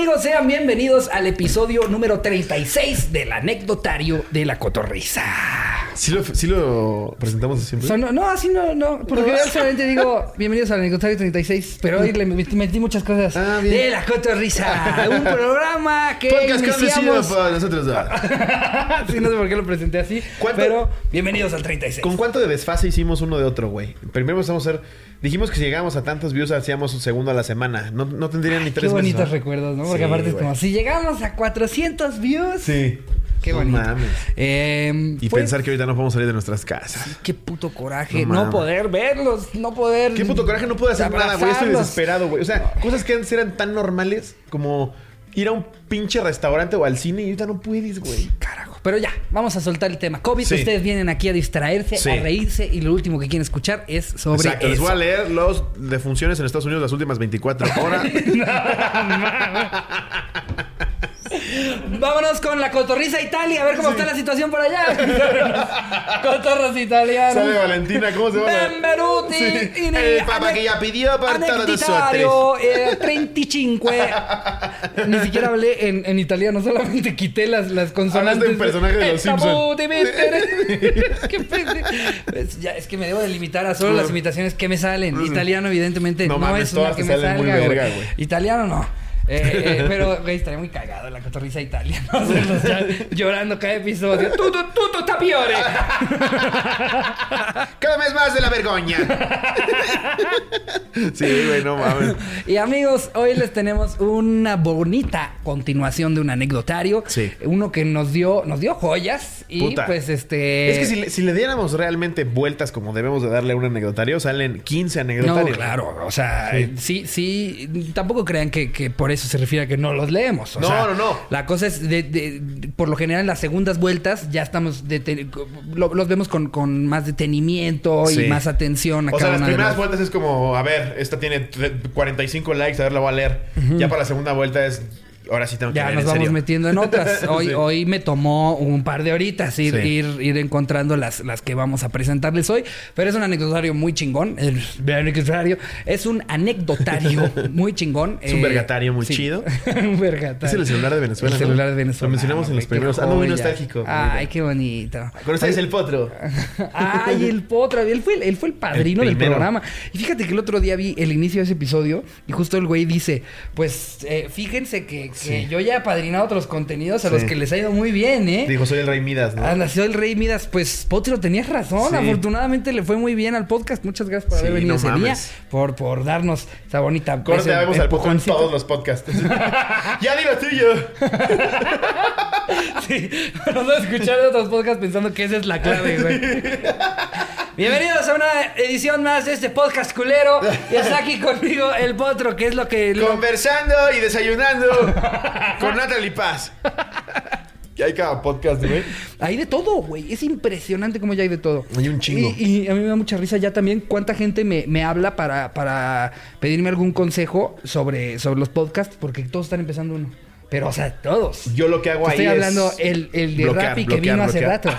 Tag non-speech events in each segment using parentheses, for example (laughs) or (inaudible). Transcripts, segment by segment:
amigos? Sean bienvenidos al episodio número 36 del anecdotario de la cotorriza. ¿Sí lo, sí lo presentamos siempre? No, no, así no, no. Porque yo solamente digo bienvenidos al anecdotario 36, pero hoy le metí, metí muchas cosas Ah, bien. de la cotorriza. (laughs) Un programa que Podcast que iniciamos... para nosotros. (laughs) sí, no sé por qué lo presenté así, ¿Cuánto- pero bienvenidos al 36. ¿Con cuánto de desfase hicimos uno de otro, güey? Primero empezamos a hacer... Dijimos que si llegábamos a tantos views hacíamos un segundo a la semana. No, no tendrían ni Qué tres meses, bonitos ¿no? recuerdos, ¿no? Porque Sí, aparte es como, si llegamos a 400 views. Sí. Qué No bonito. mames. Eh, Y fue- pensar que ahorita no podemos salir de nuestras casas. Qué puto coraje, No no, poder verlos, no poder. Qué puto coraje, no puedo hacer nada, güey. Estoy desesperado, güey. O sea, cosas que antes eran tan normales como ir a un pinche restaurante o al cine y ahorita no puedes, güey. Carajo. Pero ya, vamos a soltar el tema. COVID, Sí. ustedes vienen aquí a distraerse, Sí. a reírse y lo último que quieren escuchar es sobre Exacto. Les eso. voy a leer los defunciones en Estados Unidos las últimas 24 horas. (laughs) Vámonos con la cotorriza Italia, a ver cómo está la situación por allá. (laughs) Cotorros italianos. Sale Valentina, ¿cómo se llama? Benvenuti Sí. in El papa que ya pidió para todos Anecditario eh, 35. Ni siquiera hablé en, en italiano, solamente quité las, las consonantes. Hablaste un personaje de los Eh, Simpson. tabú de meter. Qué pende- es, ya, es que me debo de limitar a solo las imitaciones que me salen. Italiano, evidentemente, No no, mames, es una que me muy salga, güey. verga, güey. Italiano no. Eh, eh, pero, güey, estaría muy cagado la cotorriza italiana. Hacerlos ya llorando cada episodio. Tutto, tutto tapiore. Cada vez más de la vergoña. sí, güey, no mames. Y amigos, hoy les tenemos una bonita continuación de un anecdotario. Sí. Uno que nos dio, nos dio joyas. Y Puta. pues este. Es que si le, si le diéramos realmente vueltas como debemos de darle a un anecdotario, salen 15 No, anecdotarios. claro, o sea, Sí. sí, sí, tampoco crean que, que por eso se refiere a que no los leemos. o No, sea, no, no. La cosa es, de, de- por lo general, en las segundas vueltas ya estamos, lo- los vemos con, con más detenimiento Sí. y más atención a O sea, cada las una de primeras las- vueltas es como, a ver, esta tiene tre- 45 likes, a ver, la voy a leer. Ya para la segunda vuelta es, ahora sí tengo que Ya leer nos en vamos serio. metiendo en otras. (laughs) Hoy, Sí. hoy me tomó un par de horitas ir, Sí. ir, ir encontrando las, las que vamos a presentarles hoy. Pero es un anecdotario muy chingón. El anecdotario es un anecdotario (laughs) muy chingón. Es un vergatario muy chido. (laughs) un vergatario. Es el celular de Venezuela, El ¿no? celular de Venezuela. Lo mencionamos en los primeros. Muy nostálgico. Ay, qué bonito. ¿Conoces el potro? Ay, el potro. Él fue, él fue el padrino El del programa. Y fíjate que el otro día vi el inicio de ese episodio y justo el güey dice, pues eh, fíjense que Sí. yo ya he padrinado otros contenidos a Sí. los que les ha ido muy bien, ¿eh? Dijo, soy el rey Midas, ¿no? Ah, nació el Rey Midas, pues Potro tenías razón. Sí. Afortunadamente le fue muy bien al podcast. Muchas gracias por haber venido no ese mames. día, por, por darnos esa bonita. Corte, vemos al potro en todos los podcasts. (laughs) ya digo tuyo. (laughs) Sí, nos a escuchar de otros podcasts pensando que esa es la clave, güey. (laughs) Bienvenidos a una edición más de este podcast culero. Y está aquí conmigo el Potro, que es lo que. lo- Conversando y desayunando con Natalie Paz. Ya hay cada podcast, güey. Hay de todo, güey. Es impresionante cómo ya hay de todo. Hay un chingo. Y, y a mí me da mucha risa ya también cuánta gente me, me habla para, para pedirme algún consejo sobre, sobre los podcasts, porque todos están empezando uno. Pero, o sea, todos. Yo lo que hago Te ahí Estoy es hablando el, el de bloquear, Rappi que bloquear, vino hace rato.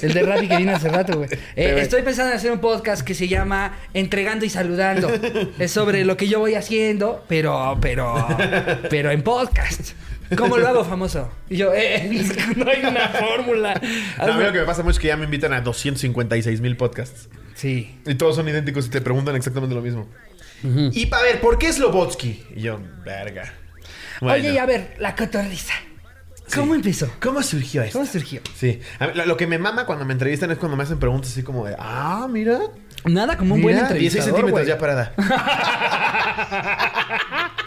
El de Rappi que vino hace rato, güey. (laughs) Eh, estoy pensando en hacer un podcast que se llama Entregando y Saludando. Es sobre lo que yo voy haciendo, pero, pero, pero en podcast. ¿Cómo lo hago famoso? Y yo, eh, (laughs) no hay una fórmula. No, a mí lo que me pasa mucho es que ya me invitan a 256 mil podcasts. Sí. Y todos son idénticos y te preguntan exactamente lo mismo. Y para ver, ¿por qué Slobotsky? Y yo, verga. Bueno. Oye, y a ver, la cotorriza. ¿Cómo empezó? ¿Cómo surgió esto? ¿Cómo surgió? Sí. A mí, lo, lo que me mama cuando me entrevistan es cuando me hacen preguntas así como de, ah, mira. Nada como un buen mira, 16 entrevistador, centímetros ya parada. (laughs)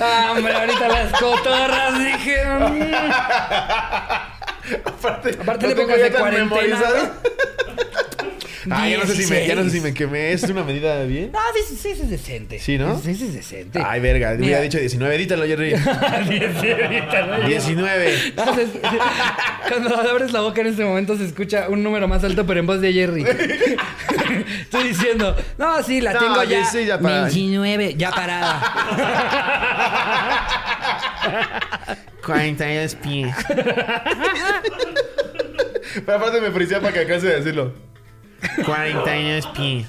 Ah, hombre, ahorita las cotorras dije. mm. (laughs) Aparte, Aparte lo le pongas de cuarentena. (laughs) Ah, ya no sé si me, ya no sé 16. si me quemé. ¿Es una medida bien? No, 16 es decente. Sí, ¿no? 16 es decente. Ay, verga. Mira. hubiera dicho 19. Edítalo, Jerry. (laughs) 19. No, se- Cuando abres la boca en este momento se escucha un número más alto, pero en voz de Jerry. (laughs) Estoy diciendo, no, sí, la No, tengo ya. 16 ya parada. 29, ya parada. (laughs) 42 pies. Pero aparte me parecía para que acabase de decirlo. 42 pies.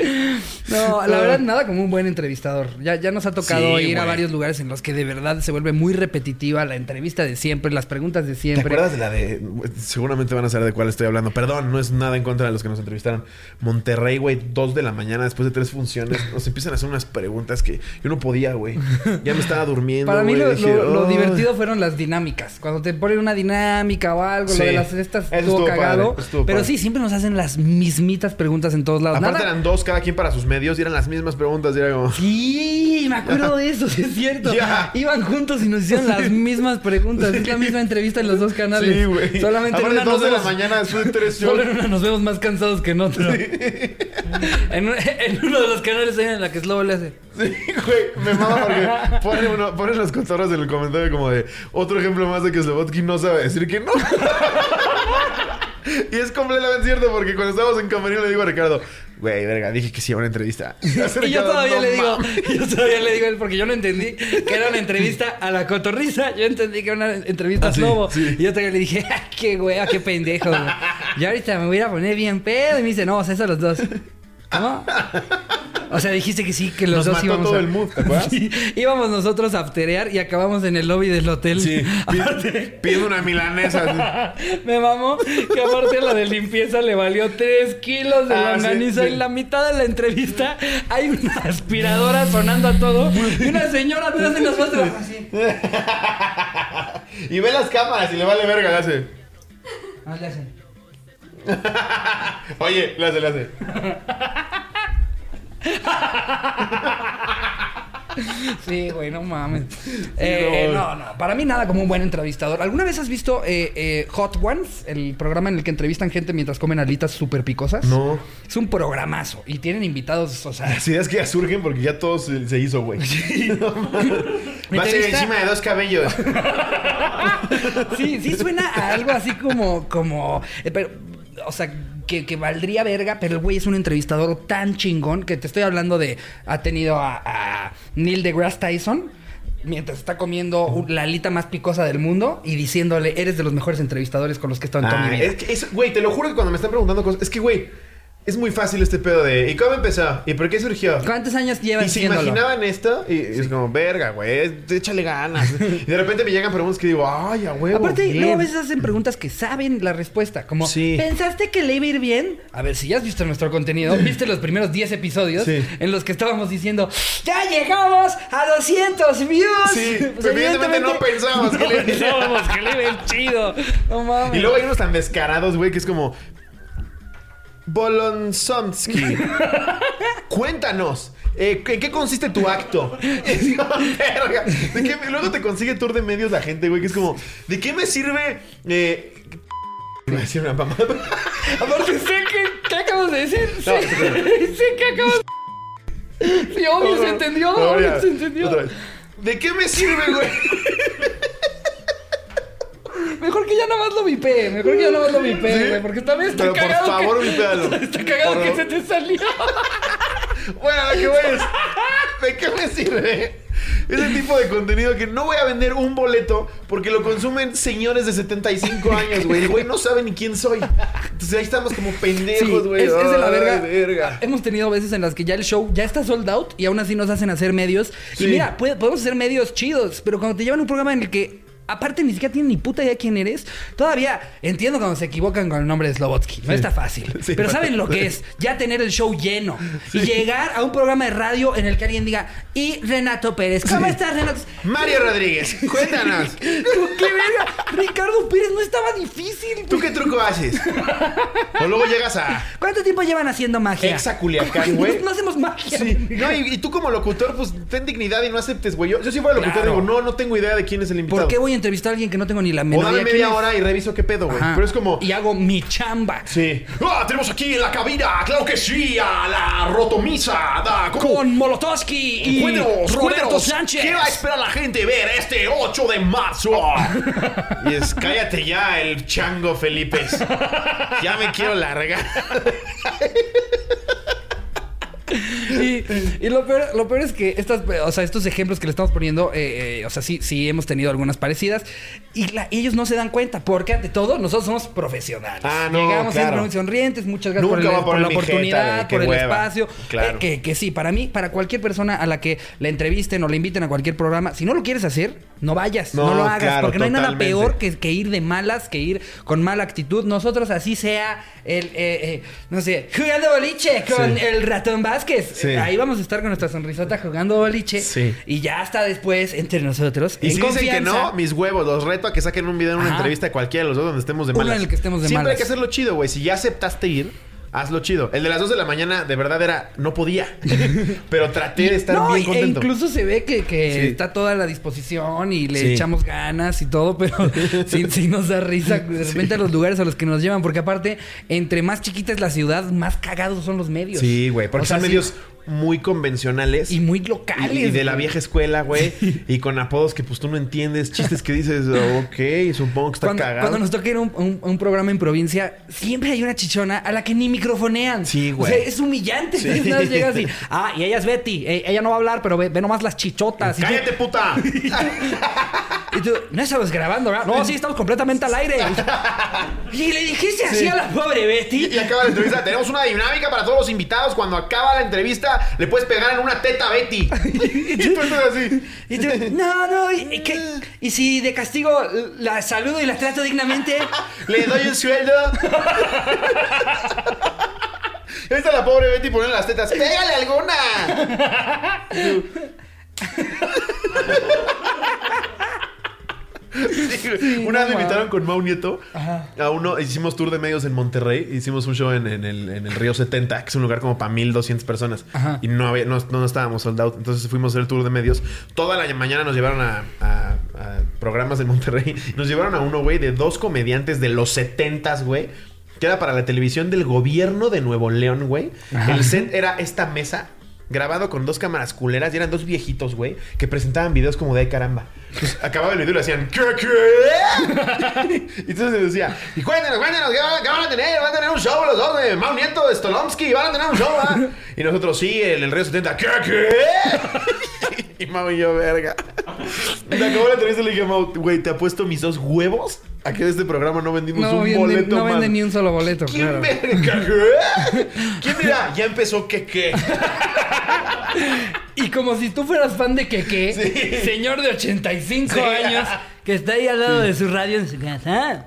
(laughs) No, la (laughs) verdad, nada como un buen entrevistador. Ya, ya nos ha tocado Sí, ir a varios lugares en los que de verdad se vuelve muy repetitiva la entrevista de siempre, las preguntas de ¿Te siempre. acuerdas de la de... Seguramente van a saber de cuál estoy hablando. Perdón, no es nada en contra de los que nos entrevistaron. Monterrey, güey, dos de la mañana después de tres funciones. Nos empiezan a hacer unas preguntas que yo no podía, güey. Ya me estaba durmiendo, Para mí güey, lo, dije, lo- divertido fueron las dinámicas. Cuando te ponen una dinámica o algo, Sí. lo de las estas estuvo estuvo cagado. padre, estuvo pero padre. sí, siempre nos hacen las mismitas preguntas en todos lados. Aparte Nada- eran dos cada quien para sus medios y eran las mismas preguntas. Y era como... Sí, me acuerdo de eso, sí es cierto. (laughs) Iban juntos y nos hicieron las mismas preguntas. Es la misma entrevista en los dos canales. Sí, güey. Solamente en Aparte una dos nos de la vemos- mañana (laughs) después de tres Solo shows. en una nos vemos más cansados que en otro. (laughs) En, un- en uno de los canales hay en la que Slobo le hace. Sí, güey, me mama porque pone, uno, pone los cotorros en el comentario como de otro ejemplo más de que Slobotsky no sabe decir que no. y es completamente cierto porque cuando estábamos en camerino le digo a Ricardo, güey, verga, dije que sí a una entrevista. (laughs) Y yo todavía "No le digo, mames". (laughs) yo todavía le digo él porque yo no entendí que era una entrevista a la cotorriza. Yo entendí que era una entrevista a Ah, Slobo. sí. Y yo todavía le dije, "Ah, qué wea, qué pendejo, güey. Y ahorita me voy a poner bien pedo. Y me dice, no, o sea, eso los dos. ¿Cómo? O sea, dijiste que sí, que los Nos dos mató íbamos todo a... el mood, ¿te acuerdas? (laughs) Sí, íbamos nosotros a afterear y acabamos en el lobby del hotel. Sí, Aparte- pide una milanesa. (laughs) Me mamó que aparte a la de limpieza le valió 3 kilos de Ah, sí, longaniza. sí. En la mitad de la entrevista hay una aspiradora sonando a todo y una señora atrás de nosotros (laughs) así. y ve las cámaras y le vale verga, le hace. Ah, le hacen. (laughs) Oye, le hace, le hace. Sí, güey, no mames. Eh, no. no, no, para mí nada como un buen entrevistador. ¿Alguna vez has visto eh, eh, Hot Ones? El programa en el que entrevistan gente mientras comen alitas súper picosas. No. Es un programazo y tienen invitados, o sea... Las ideas que ya surgen porque ya todo se, se hizo, güey. (laughs) Va a ser encima de dos cabellos. (laughs) Sí, sí suena a algo así como, como, eh, pero, o sea, que, que valdría verga, pero el güey es un entrevistador tan chingón que te estoy hablando de, ha tenido a, a Neil deGrasse Tyson mientras está comiendo la alita más picosa del mundo y diciéndole, eres de los mejores entrevistadores con los que he estado en toda Ah, mi vida. es que güey, te lo juro que cuando me están preguntando cosas, es que, güey, es muy fácil este pedo de ¿y cómo empezó? ¿Y por qué surgió? ¿Cuántos años llevas Y se haciéndolo? imaginaban esto y es como, verga, güey, échale ganas. (laughs) y de repente me llegan preguntas que digo, ay, a huevo. Aparte, bien". luego a veces hacen preguntas que saben la respuesta. Como, Sí. ¿pensaste que le iba a ir bien? A ver, si ya has visto nuestro contenido, (laughs) viste los primeros 10 episodios Sí. en los que estábamos diciendo, ¡Ya llegamos a 200 views! Sí, (laughs) Pues, evidentemente no pensábamos que le iba a ir bien. pensábamos que le iba a ir chido. No mames. Y luego hay unos tan descarados, güey, que es como. Bolonsomsky. (laughs) Cuéntanos. eh, ¿En qué consiste tu acto? (laughs) Verga. ¿De qué me- luego te consigue tour de medios la gente, güey, que es como, ¿de qué me sirve? Eh, (laughs) iba a decir una mamada. Aparte, sé que... ¿Qué acabas de decir? No, sé, sé que acabas... Sí, obvio, se entendió, No, obvio, ya. se entendió. Otra vez. ¿De qué me sirve, güey? Mejor que ya nada más lo vipee, mejor que ya nada más lo Sí. güey, porque también está Pero por cagado favor, que... vipéalo. (laughs) Está cagado Por que se te salió. (laughs) Bueno, lo que voy. ¿De qué me sirve? Ese tipo de contenido que no voy a vender un boleto porque lo consumen señores de 75 (laughs) años, güey. El güey no sabe ni quién soy. Entonces ahí estamos como Sí, pendejos, güey. es, es de la Ay, verga. verga. Hemos tenido veces en las que ya el show ya está sold out y aún así nos hacen hacer medios. Sí. Y mira, puede- podemos hacer medios chidos, pero cuando te llevan un programa en el que aparte ni siquiera tienen ni puta idea quién eres, todavía entiendo cuando se equivocan con el nombre de Slobotsky. No está fácil. (laughs) Sí, pero saben lo que es ya tener el show lleno y llegar a un programa de radio en el que alguien diga, y Renato Pérez, ¿cómo estás, Renato? Mario Rodríguez, cuéntanos. (laughs) ¡Qué verga! Ricardo Pérez no estaba difícil. ¿Tú qué truco haces? O luego llegas a ¿Cuánto tiempo llevan haciendo magia? Exa Culiacán, (laughs) güey. No, no hacemos magia. Sí, no, y, y tú como locutor, pues ten dignidad y no aceptes, güey. Yo, yo sí fuera locutor Claro. digo, no, no tengo idea de quién es el invitado. ¿Por qué voy a entrevistar a alguien que no tengo ni la O menor dame idea quién media es? hora y reviso qué pedo, güey. Ajá. Pero es como. Y hago mi chamba. Sí. Ah, tenemos aquí en la cabina, claro que sí, a la rotomisa. Da, ¿cómo? Con Molotowski y Cuéntanos, Roberto cuéntanos, Sánchez. ¿Qué va a esperar la gente ver este 8 de marzo? (laughs) y es, cállate ya, el chango Felipe. Ya me quiero largar. (laughs) Y, lo peor, lo peor es que estas, o sea, estos ejemplos que le estamos poniendo, eh, eh, o sea, sí, sí hemos tenido algunas parecidas y la- ellos no se dan cuenta porque ante todo nosotros somos profesionales. Ah, no, Llegamos claro. siempre muy sonrientes, muchas gracias por, el- la oportunidad, por el hueva. espacio. Claro. Eh, que, que sí, para mí, para cualquier persona a la que la entrevisten o le inviten a cualquier programa, si no lo quieres hacer, no vayas, no, No, lo hagas, claro, porque no hay nada peor que, que ir de malas, que ir con mala actitud. Nosotros así sea el, eh, eh, no sé, jugando boliche con Sí. el ratón Vázquez. Sí. Eh, Ahí vamos a estar con nuestra sonrisota jugando boliche. Sí. Y ya hasta después, entre nosotros, Y en si dicen que no, mis huevos, los reto a que saquen un video en una Ajá. entrevista de cualquiera de los dos donde estemos de Uno malas. en el que estemos de Siempre malas. hay que hacerlo chido, güey. Si ya aceptaste ir, hazlo chido. El de las 2 de la mañana, de verdad era, no podía. (laughs) Pero traté de estar no, bien e contento. incluso se ve que, que Sí. está toda la disposición y le Sí. echamos ganas y todo, pero (laughs) sí, sí nos da risa de repente a los lugares a los que nos llevan, porque aparte, entre más chiquita es la ciudad, más cagados son los medios. Sí, güey. Porque O sea, son medios muy convencionales. Y muy locales. y de la vieja escuela, güey. (laughs) Y con apodos que pues tú no entiendes. Chistes que dices, ok, supongo que está Cuando, cagado. cuando nos toca ir a un, un- un programa en provincia, siempre hay una chichona a la que ni microfonean. Sí, güey. O sea, es humillante. Sí. (laughs) (laughs) Ah, y ella es Betty. Eh, ella no va a hablar, pero ve, ve nomás las chichotas. Y tú- ¡Cállate, puta! Y tú, no estabas grabando, ¿verdad? No, sí, estamos completamente al aire. Y le dijiste así Sí. a la pobre Betty. Y acaba la entrevista. Tenemos una dinámica para todos los invitados. Cuando acaba la entrevista, le puedes pegar en una teta a Betty. (laughs) y tú estás así. Y tú, no, no, y, (laughs) que- y si de castigo la saludo y la trato dignamente. Le doy un sueldo. Ahí está la pobre Betty poniendo las tetas. ¡Pégale alguna! (laughs) Sí. Una vez me invitaron con Mau Nieto Ajá. a uno, hicimos tour de medios en Monterrey, hicimos un show en, en el, en el Río 70, que es un lugar como para 1200 personas. Ajá. Y no, había, no, no estábamos sold out, entonces fuimos a hacer el tour de medios. Toda la mañana nos llevaron a, a- a programas en Monterrey. (laughs) Nos llevaron a uno, güey, de dos comediantes de los 70s, güey. Que era para la televisión del gobierno de Nuevo León, güey. Ajá. El set era esta mesa grabado con dos cámaras culeras y eran dos viejitos, güey, que presentaban videos como de "Ay, caramba. Entonces, acababa el video y le hacían ¿Qué, qué? (laughs) y entonces se decía, y cuéntenos, cuéntenos, ¿qué van, qué van a tener? Van a tener un show los dos de Mau Nieto, de Stolomsky, van a tener un show, ¿ah?". (laughs) Y nosotros, sí, el, el Río 70, ¿qué, qué? (laughs) y Mau y yo, verga. Y se acabó la entrevista y le dije, Mau, güey, te apuesto mis dos huevos a que de este programa no vendimos No, un venden, boleto no más. venden ni un solo boleto, ¿Quién claro. verga, qué? ¿Quién dirá? Ya empezó que qué. Y como si tú fueras fan de Keke, Sí. señor de 85 Sí. años, que está ahí al lado de su radio en su casa.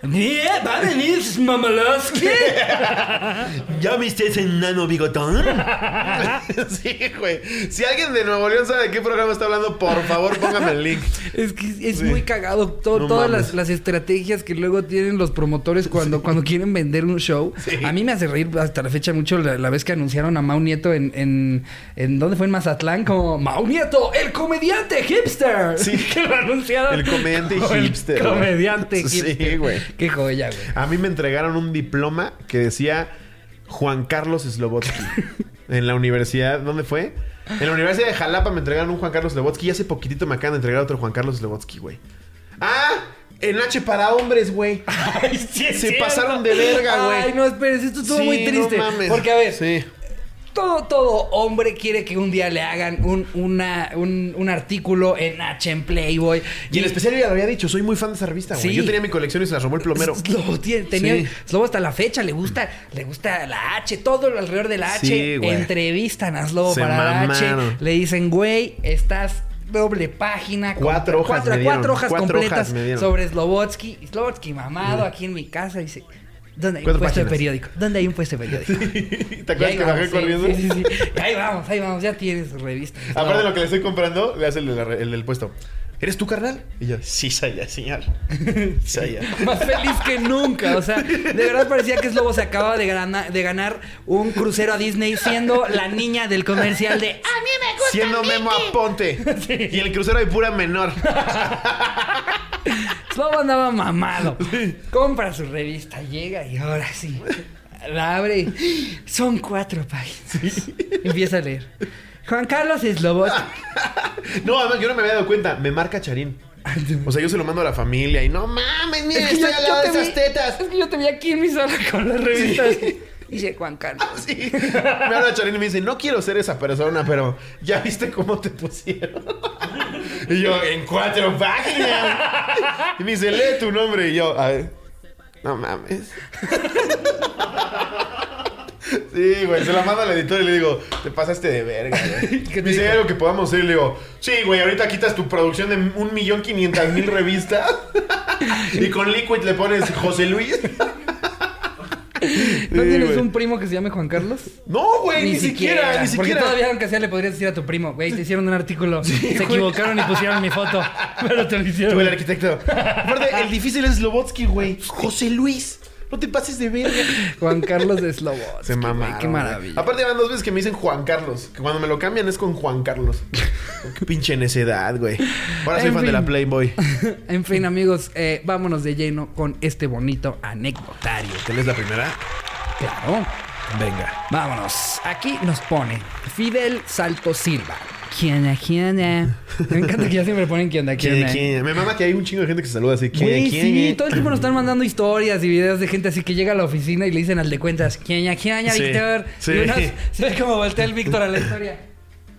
Mira, va a venir Mamaloski. (laughs) ¿Ya viste ese nano bigotón? (laughs) sí, güey. Si alguien de Nuevo León sabe de qué programa está hablando, por favor, póngame el link. Es que es Sí. muy cagado to- No todas las, las estrategias que luego tienen los promotores cuando, cuando quieren vender un show. Sí. A mí me hace reír hasta la fecha mucho la, la vez que anunciaron a Mau Nieto en, en, en ¿dónde fue? En Mazatlán, como Mau Nieto, el comediante hipster. Sí. (laughs) que lo anunciaron. El comediante el hipster, güey. comediante Sí, hipster. güey. Qué joya, güey. A mí me entregaron un diploma que decía Juan Carlos Slobotsky. (laughs) en la universidad, ¿dónde fue? En la Universidad de Jalapa me entregaron un Juan Carlos Slobotsky y hace poquitito me acaban de entregar otro Juan Carlos Slobotsky, güey. Ah, en H para hombres, güey. Ay, sí, Se cierto. pasaron de verga, güey. Ay, no, espérense, esto estuvo Sí, muy triste. no mames. Porque, a ver, Sí. Todo, todo hombre quiere que un día le hagan un, una, un, un artículo en H, en Playboy. Y en especial yo ya lo había dicho, soy muy fan de esa revista, güey. Sí. Yo tenía mi colección y se la robó el plomero. (laughs) Slobo tenía, Sí. Slobo hasta la fecha le gusta, le gusta la H, todo alrededor de la H. Sí. Entrevistan a Slobo Se para la H. Le dicen, güey, estás doble página. con- Cuatro hojas cuatro, me dieron, cuatro hojas cuatro completas hojas sobre Slobotsky. Slobotsky mamado aquí en mi casa dice. ¿Dónde hay un puesto de páginas. periódico? ¿Dónde hay un puesto de periódico? (laughs) ¿Te Y acuerdas ahí que vamos, bajé sí, corriendo? Sí, sí, sí. Ahí vamos, ahí vamos, ya tienes revista. Aparte de lo que le estoy comprando, le hace el, de re- el del puesto. ¿Eres tú, carnal? Y yo, sí, soy ya, señor. (laughs) Soy ya. Más feliz que nunca. O sea, de verdad parecía que Slobo se acaba de, gana- de ganar un crucero a Disney siendo la niña del comercial de "Ah, A mí me gusta Siendo Memo Aponte. (laughs) Y el crucero de pura menor. (laughs) Slobo andaba mamado. Compra su revista, llega y ahora sí. La abre. Son cuatro páginas. Empieza a leer. Juan Carlos Slobot. (laughs) No, además yo no me había dado cuenta. Me marca Charín. O sea, yo se lo mando a la familia y no mames, mira, Es que estoy yo- al lado de esas vi- tetas. Es que yo te vi aquí en mi sala con las revistas. (laughs) Dice Juan Carlos. Sí. Me habla Charín y me dice, no quiero ser esa persona, pero ya viste cómo te pusieron. (laughs) Y yo, en cuatro páginas. Y me dice, lee tu nombre. Y yo, a ver, no mames. Sí, güey, se la manda al editor y le digo, te pasaste de verga, (laughs) güey. ¿Qué te Me dice, algo que podamos hacer? Y le digo, sí, güey, ahorita quitas tu producción de un millón quinientas mil revistas. y (laughs) con Liquid le pones José Luis. (laughs) ¿No Sí, tienes güey. un primo que se llame Juan Carlos? No, güey, ni, siquiera, ni Porque siquiera. todavía aunque sea le podrías decir a tu primo, güey, te hicieron un artículo, se güey. equivocaron y pusieron mi foto, pero te lo hicieron. Tú, el arquitecto. Aparte, el difícil es Slobotsky, güey. José Luis. No te pases de verga. Juan Carlos de Slobotsky. Se mamaron. Qué maravilla. Aparte, van dos veces que me dicen Juan Carlos. Que cuando me lo cambian es con Juan Carlos. Qué pinche necedad, güey. Ahora soy En fan de la Playboy. (laughs) En fin, amigos, eh, vámonos de lleno con este bonito anecdotario. ¿Tienes la primera? Claro. Venga. Vámonos. Aquí nos pone Fidel Salto Silva. ¿Quién onda, quién onda? (laughs) Me encanta que ya siempre ponen quién onda, quién ¿Quién, onda. quién? Me mama que hay un chingo de gente que se saluda así. ¿Quién, quién? sí, todo el tiempo nos están mandando historias y videos de gente así que llega a la oficina y le dicen al de cuentas, ¿quién ya, quién Víctor? sí. Y unos, (laughs) se ve como voltea el Víctor a la historia.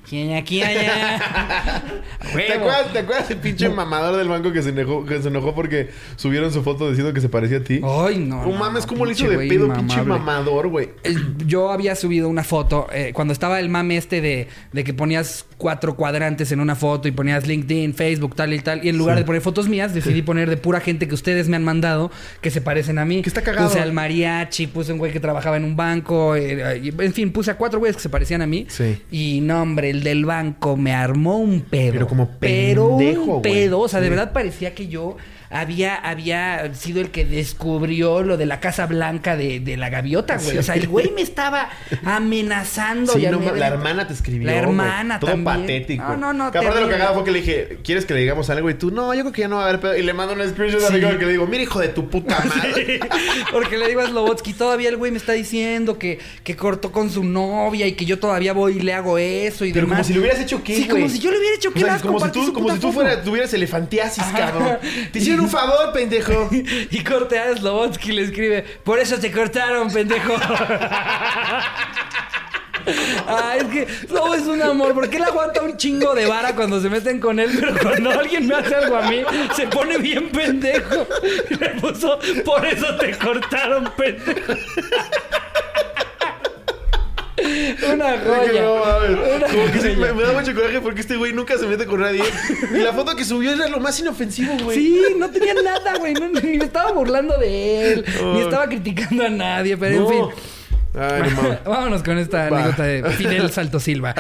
¿Quién quién ya? (laughs) ¿Te acuerdas, ¿Te acuerdas del pinche mamador del banco que se, enojó, que se enojó porque subieron su foto diciendo que se parecía a ti? Ay, no. No, mames, ¿cómo le hizo de pedo, pinche mamador, güey? Yo había subido una foto eh, cuando estaba el mame este de, de que ponías cuatro cuadrantes en una foto y ponías LinkedIn, Facebook, tal y tal. Y en lugar de poner fotos mías, decidí poner de pura gente que ustedes me han mandado que se parecen a mí. Que está cagado. Puse al mariachi, puse un güey que trabajaba en un banco. eh, y- en fin, puse a cuatro güeyes que se parecían a mí. Sí. Y no, hombre, el del banco me armó un pedo. Pero como Pero pendejo, un güey. pedo. O sea, de verdad parecía que yo había, había sido el que descubrió lo de la Casa Blanca de, de la gaviota, güey. O sea, el güey me estaba amenazando. Sí, no, la hermana te escribió. La hermana Todo también. patético. No, no, no, Que aparte lo terrible. cagado fue que le dije, ¿quieres que le digamos algo? Y tú, no, yo creo que ya no va a haber pedo. Y le mando un screenshot a Sí. Ricardo que le digo, mira, hijo de tu puta (laughs) madre. Porque le digo a Slobotsky, todavía el güey me está diciendo que, que cortó con su novia y que yo todavía voy y le hago eso y Pero demás. como si le hubieras hecho qué, Sí, güey. como si yo le hubiera hecho O qué sea, más como si tú, como si tú foto. fuera, tuvieras elefantiasis, cabrón. (laughs) Te hicieron un favor, pendejo. (laughs) Y corte a Slobotsky le escribe, por eso te cortaron, pendejo. (laughs) Ah, es que Slobo es un amor. ¿Por qué le aguanta un chingo de vara cuando se meten con él? Pero cuando alguien me hace algo a mí, se pone bien pendejo. (laughs) Y le puso, por eso te cortaron, pendejo. (laughs) Una joya. No. Una Como que sí, me, me da mucho coraje porque este güey nunca se mete con nadie. Y la foto que subió era lo más inofensivo, güey. Sí, no tenía nada, güey. No, ni me estaba burlando de él, ni Ay. estaba criticando a nadie, pero No. en fin. Ay, no. (laughs) Vámonos con esta Va. anécdota de Fidel (laughs) Salto Silva.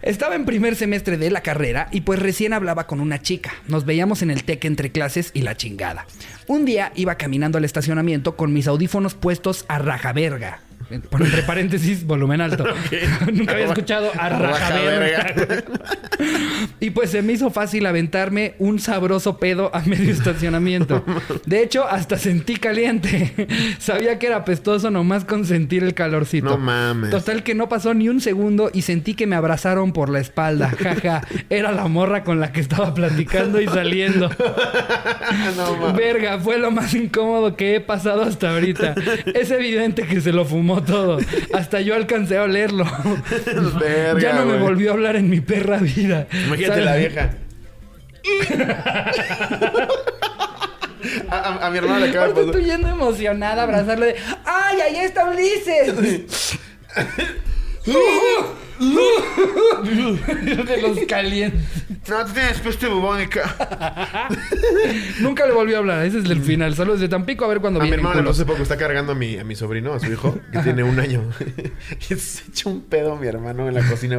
Estaba en primer semestre de la carrera y pues recién hablaba con una chica. Nos veíamos en el TEC entre clases y la chingada. Un día iba caminando al estacionamiento con mis audífonos puestos a rajaverga. Por entre paréntesis, volumen alto. (laughs) (laughs) Nunca había escuchado a rajaverga. (laughs) Y pues se me hizo fácil aventarme un sabroso pedo a medio estacionamiento. De hecho, hasta sentí caliente. Sabía que era apestoso nomás con sentir el calorcito. No mames. Total que no pasó ni un segundo y sentí que me abrazaron por la espalda. Jaja. Era la morra con la que estaba platicando y saliendo. no mames. Verga, fue lo más incómodo que he pasado hasta ahorita. Es evidente que se lo fumó todo. Hasta yo alcancé a olerlo. (laughs) Verga, ya no me güey. volvió a hablar en mi perra vida. Imagínate ¿Sabes? la vieja. (laughs) A, a- a mi hermana le acaba de Aparte tú pasar. yendo emocionada a abrazarle de ¡Ay, ahí está Ulises! (laughs) (laughs) de los calientes. No, tú tienes peste bubónica. (laughs) Nunca le volvió a hablar. Ese es el final. Saludos de Tampico. A ver cuándo A mi viene. hermana le hace poco, está cargando a mi, a mi sobrino, a su hijo, que tiene un año. (laughs) y se echa un pedo mi hermano en la cocina,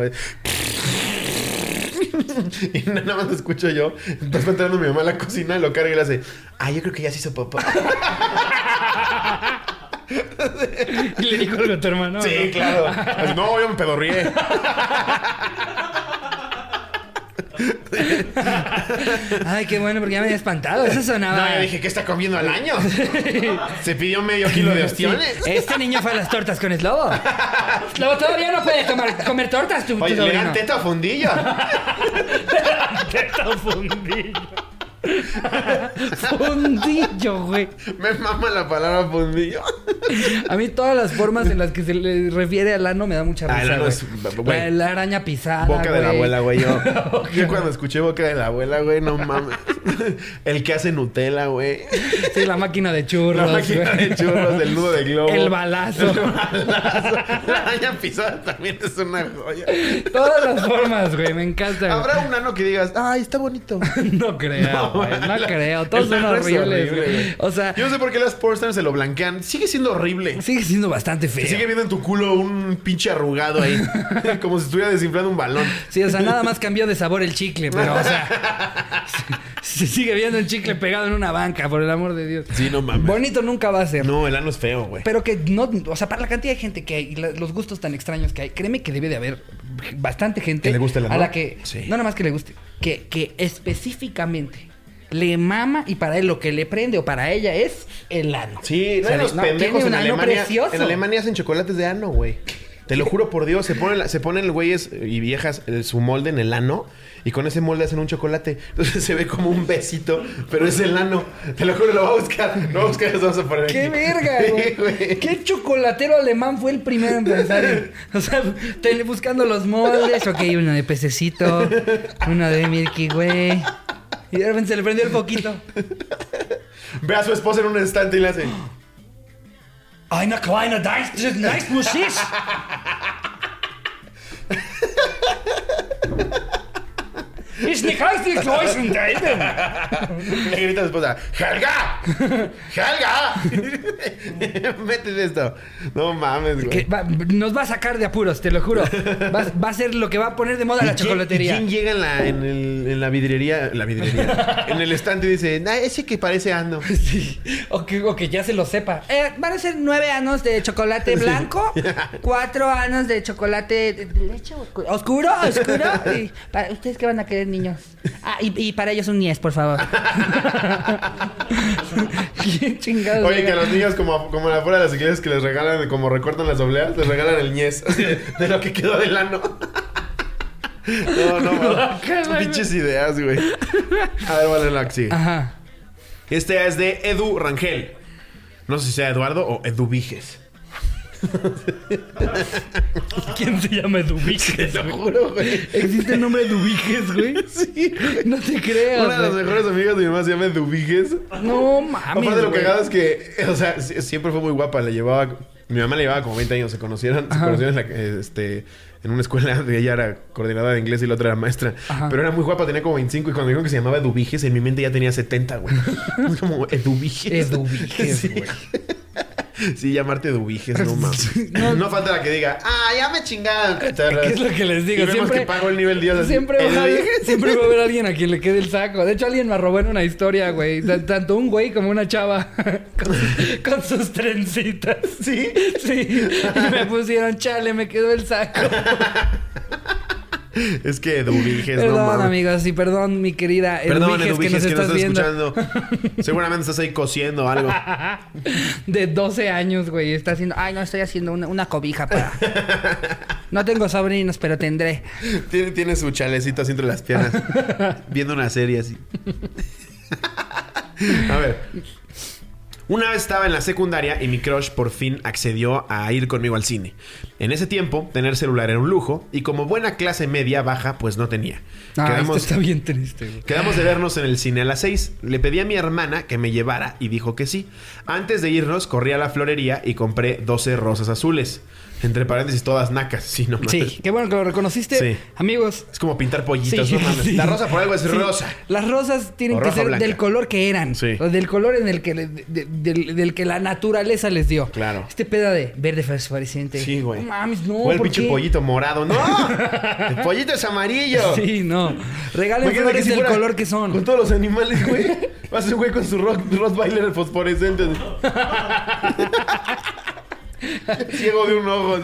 y nada más escucho yo. Entonces va entrando mi mamá a la cocina, lo carga y le hace, ah, yo creo que ya se hizo papá. Y le dijo algo a tu hermano. sí, ¿no? claro. Así, no, yo me pedorrié. Ay, qué bueno, porque ya me había espantado. Eso sonaba. No, yo dije, ¿qué está comiendo al año? Se pidió medio kilo de ostiones. Sí, Este niño fue a las tortas con Slobo. Slobo todavía no puede tomar- comer tortas, tu, tu Oye, le sobrino. (laughs) dan teta o fundillo. Teta fundillo. (laughs) Fundillo, güey. Me mama la palabra fundillo. A mí todas las formas en las que se le refiere al ano me da mucha Ah, el risa, ano güey. es- güey. La, araña pisada, Boca de la abuela, güey. Yo, (laughs) yo cuando escuché boca de la abuela, güey, no mames. (laughs) El que hace Nutella, güey. Sí, la máquina de churros, La máquina güey. de churros, el nudo de globo. El balazo. El balazo. La araña pisada también es una joya. Todas las formas, güey. Me encanta. Habrá un ano que digas, ay, está bonito. No güey. No, creo. Todos son horribles, horrible. O sea, Yo no sé por qué las pornstars se lo blanquean. Sigue siendo horrible. sigue siendo bastante Te feo. sigue viendo en tu culo un pinche arrugado ahí. (laughs) Como si estuviera desinflando un balón. Sí, o sea, nada más cambió de sabor el chicle, pero, o sea, (laughs) se sigue viendo el chicle pegado en una banca, por el amor de Dios. Sí, no mames. Bonito nunca va a ser. No, el ano es feo, güey. Pero que no, o sea, para la cantidad de gente que hay y la- los gustos tan extraños que hay, créeme que debe de haber bastante gente ¿Que le guste el ano? a la que, Sí. no nada más que le guste, que, que específicamente le mama y para él lo que le prende o para ella es el ano. Sí, O sea, no, los no, pendejos en un ano Alemania. precioso. En Alemania hacen chocolates de ano, güey. Te lo juro por Dios, se ponen, se ponen güeyes y viejas eh, su molde en el ano y con ese molde hacen un chocolate. (laughs) Entonces se ve como un besito, pero es el ano. Te lo juro, lo voy a buscar. Lo voy a buscar, lo vamos a poner ¡Qué aquí. verga, (laughs) güey! güey. ¿Qué chocolatero alemán fue el primero en pensar en... (laughs) O sea, te- buscando los moldes. Ok, uno de pececito, uno de Milky Way. Y de repente se le prendió el poquito. (laughs) Ve a su esposa en un estante y le hace. Eine kleine Dice, nice Musik. (laughs) Ist nicht richtig Läusen, Le grita a su esposa, ¡Helga! ¡Helga! (laughs) Métete esto. No mames, güey. Va- nos va a sacar de apuros, te lo juro. Va, va a ser lo que va a poner de moda ¿Y la quién- chocolatería. ¿Y quién llega en la, en, el- en la vidriería? La vidriería. en el estante y dice, ese que parece ano. (laughs) Sí. O, que, o que ya se lo sepa. Eh, van a ser nueve años de chocolate (laughs) blanco, cuatro años de chocolate de de leche oscuro. ¿Oscuro? ¿Oscuro? Y para, ¿Ustedes qué van a querer, niños? Ah, y, y para ellos un niés, por favor. (laughs) ¿Quién chingados? Oye, que a los niños, como, como afuera de las iglesias que les regalan, como recortan las obleas, les regalan el ñez (laughs) de, lo que quedó del ano. No, no, (laughs) no. Pinches ideas, güey. A ver, vale, la que sigue. Ajá. Este es de Edu Rangel. No sé si sea Eduardo o Edu Viges. (laughs) ¿Quién se llama Eduviges? Te lo juro, güey. ¿Existe el nombre Eduviges, güey? (laughs) Sí. No te creo. Una de las mejores amigas de mi mamá se llama Edu Viges. No mames. Aparte lo cagado es que, o sea, si- siempre fue muy guapa. Le llevaba, mi mamá le llevaba como 20 años. Se conocieron, se conocieron en, la- este, en una escuela ella era coordinadora de inglés y la otra era maestra. Ajá. Pero era muy guapa, tenía como 25 y cuando dijeron que se llamaba Eduviges, en mi mente ya tenía 70, güey. (laughs) Es como Eduviges. Eduviges, Sí. güey. Sí, llamarte Eduviges, no (laughs) mames. No, falta la que diga, ah, ya me chingaron. ¿Qué (laughs) es lo que les digo? Y vemos Siempre- que pago el nivel Dios así. Siempre va, (laughs) siempre va a haber alguien a quien le quede el saco. De hecho, alguien me robó en una historia, güey. Tanto un güey como una chava con, con sus trencitas. Sí. Sí. Y me pusieron, chale, me quedó el saco. Es que Eduviges, no Perdón, mames. amigos, y perdón, mi querida Perdón, Eduviges, Eduviges, que nos estás viendo. escuchando. (laughs) Seguramente estás ahí cosiendo algo. (laughs) De 12 años, güey. Está haciendo, ay, no, estoy haciendo una, una cobija para. (laughs) No tengo sobrinos, pero tendré. Tiene, tiene su chalecito así entre las piernas. viendo una serie así. A ver. Una vez estaba en la secundaria y mi crush por fin accedió a ir conmigo al cine. En ese tiempo, tener celular era un lujo y como buena clase media baja, pues no tenía. Ah, Quedamos- esto está bien triste, güey. Quedamos de vernos en el cine a las 6. Le pedí a mi hermana que me llevara y dijo que sí. Antes de irnos, corrí a la florería y compré 12 rosas azules. Entre paréntesis, todas nacas. Sí, no mames. Sí, qué bueno que lo reconociste. Sí. Amigos, Es como pintar pollitos, Sí, no mames. sí. La rosa por algo es rosa. Las rosas tienen O que ser blanca. del color que eran. Sí. O del color en el que de- del, del que la naturaleza les dio. Claro. Este pedo de verde fosforescente. Sí, güey. No mames, no. o el ¿por pinche pollito morado. ¡No! (laughs) el pollito es amarillo. Sí, no. Regalen flores si del color que son. Con todos los animales, güey. Va a ser un güey con su rock, Rottweiler fosforescente. (laughs) Ciego de un ojo.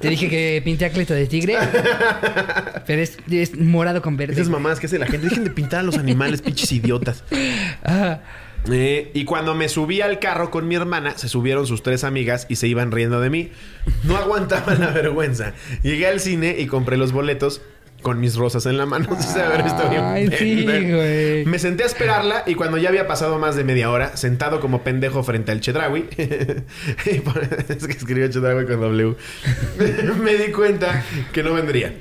Te dije que pinté a Cleto de tigre. pero es, es morado con verde. Esas mamás que hace la gente. Dejen de pintar a los animales, pinches idiotas. Ah, Eh, y cuando me subí al carro con mi hermana, se subieron sus tres amigas y se iban riendo de mí. No aguantaban la vergüenza. Llegué al cine y compré los boletos. Con mis rosas en la mano. (laughs) Sí, bien Ay, sí, güey. Me senté a esperarla y cuando ya había pasado más de media hora, sentado como pendejo frente al Chedraui, (laughs) es que escribió Chedraui con W, (laughs) me di cuenta que no vendría.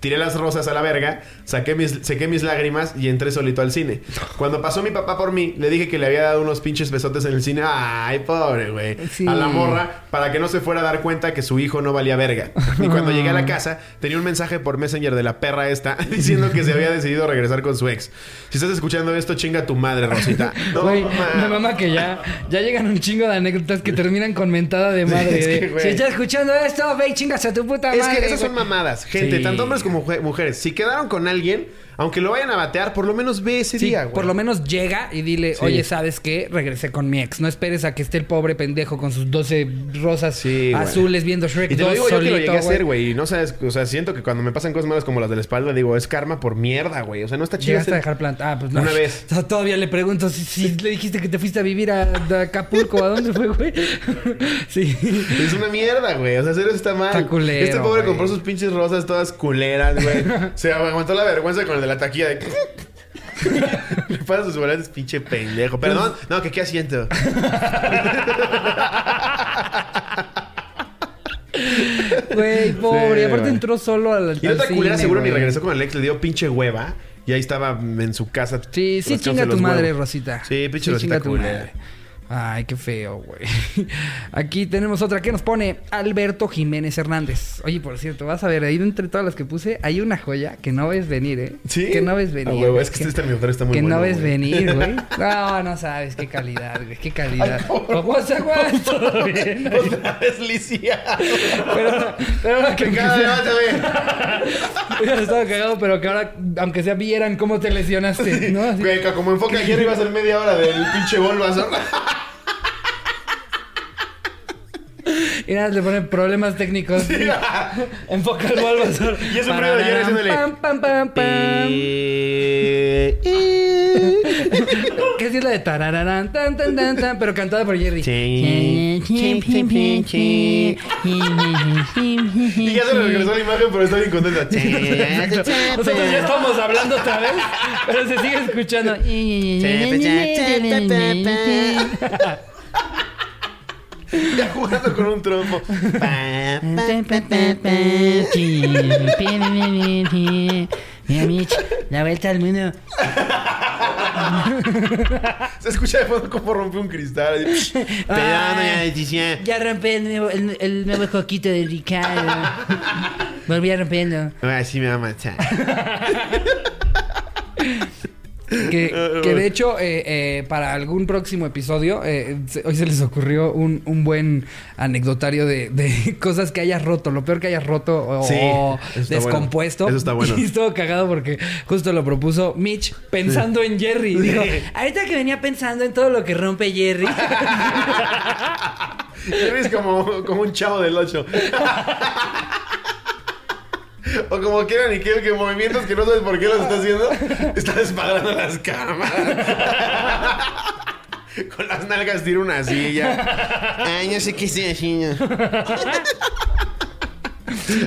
Tiré las rosas a la verga, saqué mis, sequé mis lágrimas y entré solito al cine. Cuando pasó mi papá por mí, le dije que le había dado unos pinches besotes en el cine. Ay, pobre, güey. Sí. A la morra, para que no se fuera a dar cuenta que su hijo no valía verga. Y cuando llegué a la casa, tenía un mensaje por Messenger de la perra esta (laughs) diciendo que se había decidido regresar con su ex. Si estás escuchando esto, chinga tu madre, Rosita. (laughs) No, Güey, ma- me mama que ya, ya llegan un chingo de anécdotas que terminan con mentada de (laughs) madre. es que, de, güey. si estás escuchando esto, ve y chingas a tu puta Es madre. que esas son güey". mamadas. Gente, Sí. tanto hombres mujeres. Si quedaron con alguien, aunque lo vayan a batear, por lo menos ve ese Sí, día, güey. por lo menos llega y dile, Sí. oye, ¿sabes qué? Regresé con mi ex. No esperes a que esté el pobre pendejo con sus 12 rosas Sí, güey. azules viendo Shrek Y te lo 2 digo yo que lo llegué a hacer, güey. Y no sabes, o sea, siento que cuando me pasan cosas malas como las de la espalda, digo, es karma por mierda, güey. O sea, no está chido. Llegaste a dejar planta. Ah, pues no. Una vez. Todavía le pregunto si, si le dijiste que te fuiste a vivir a, a Acapulco. ¿A dónde fue, güey? (laughs) sí. Es una mierda, güey. O sea, eso está mal. Está culero, Este pobre güey. compró sus pinches rosas todas culeras, güey. (laughs) Se aguantó la vergüenza con el de la taquilla de... (laughs) Le pasa sus boletos, pinche pendejo. Perdón. No, que qué asiento. Güey, pobre. Sí, Aparte güey. entró solo al. Y la al otra culera seguro ni regresó con el ex. Le dio pinche hueva. Y ahí estaba en su casa. Sí, sí, chinga tu madre, huevos. Rosita. Sí, pinche Rosita chinga tu madre. Ay, qué feo, güey. (laughs) Aquí tenemos otra que nos pone Alberto Jiménez Hernández. Oye, por cierto, vas a ver, ahí entre todas las que puse, hay una joya que no ves venir, ¿eh? ¿Sí? Que no ves venir. A huevo, güey. es que este terminador está muy Que bueno, no ves güey. venir, (laughs) güey. No, no sabes qué calidad, güey. Qué calidad. Todo bien. (laughs) Otra vez lisiado. Pero, pero ahora que Cada sea, hubiera estado cagado, pero que ahora, aunque sea, vieran cómo te lesionaste, ¿no? Así- güey. Como enfoca ayer iba a ser media hora del pinche Bulbasaur. Y nada, le ponen problemas técnicos. (laughs) Enfoca el Bulbasaur. Y es un ruido de Jerry haciéndole. Pam, pam, pam, pam. (laughs) ¿Qué es la de tarararán, tan, tan, tan, tan, pero cantada por Jerry? Y ya se regresó la imagen, pero está bien contenta. (laughs) Nosotros ya estamos hablando otra vez, pero se sigue escuchando. Ya jugando con un trompo. La vuelta al mundo. Se escucha de fondo como rompe un cristal. así. Doña Leticia. Ya rompí el nuevo, el, el nuevo coquito de Ricardo. Volví a romperlo. Ahora sí me va a matar. (laughs) Que, (laughs) que de hecho, eh, eh, para algún próximo episodio, eh, se- hoy se les ocurrió un, un buen anecdotario de, de (laughs) cosas que hayas roto, lo peor que hayas roto o, Sí, descompuesto. bueno. Eso está bueno. (laughs) Y estuvo cagado porque justo lo propuso Mitch pensando en Jerry. Dijo, Ahorita que venía pensando en todo lo que rompe Jerry. Eres como, como un chavo del 8. (laughs) O como quieran y que, que movimientos que no sabes por qué los está haciendo, está despadrando las cámaras. (laughs) Con las nalgas tira una silla. Ay, no sé qué estoy.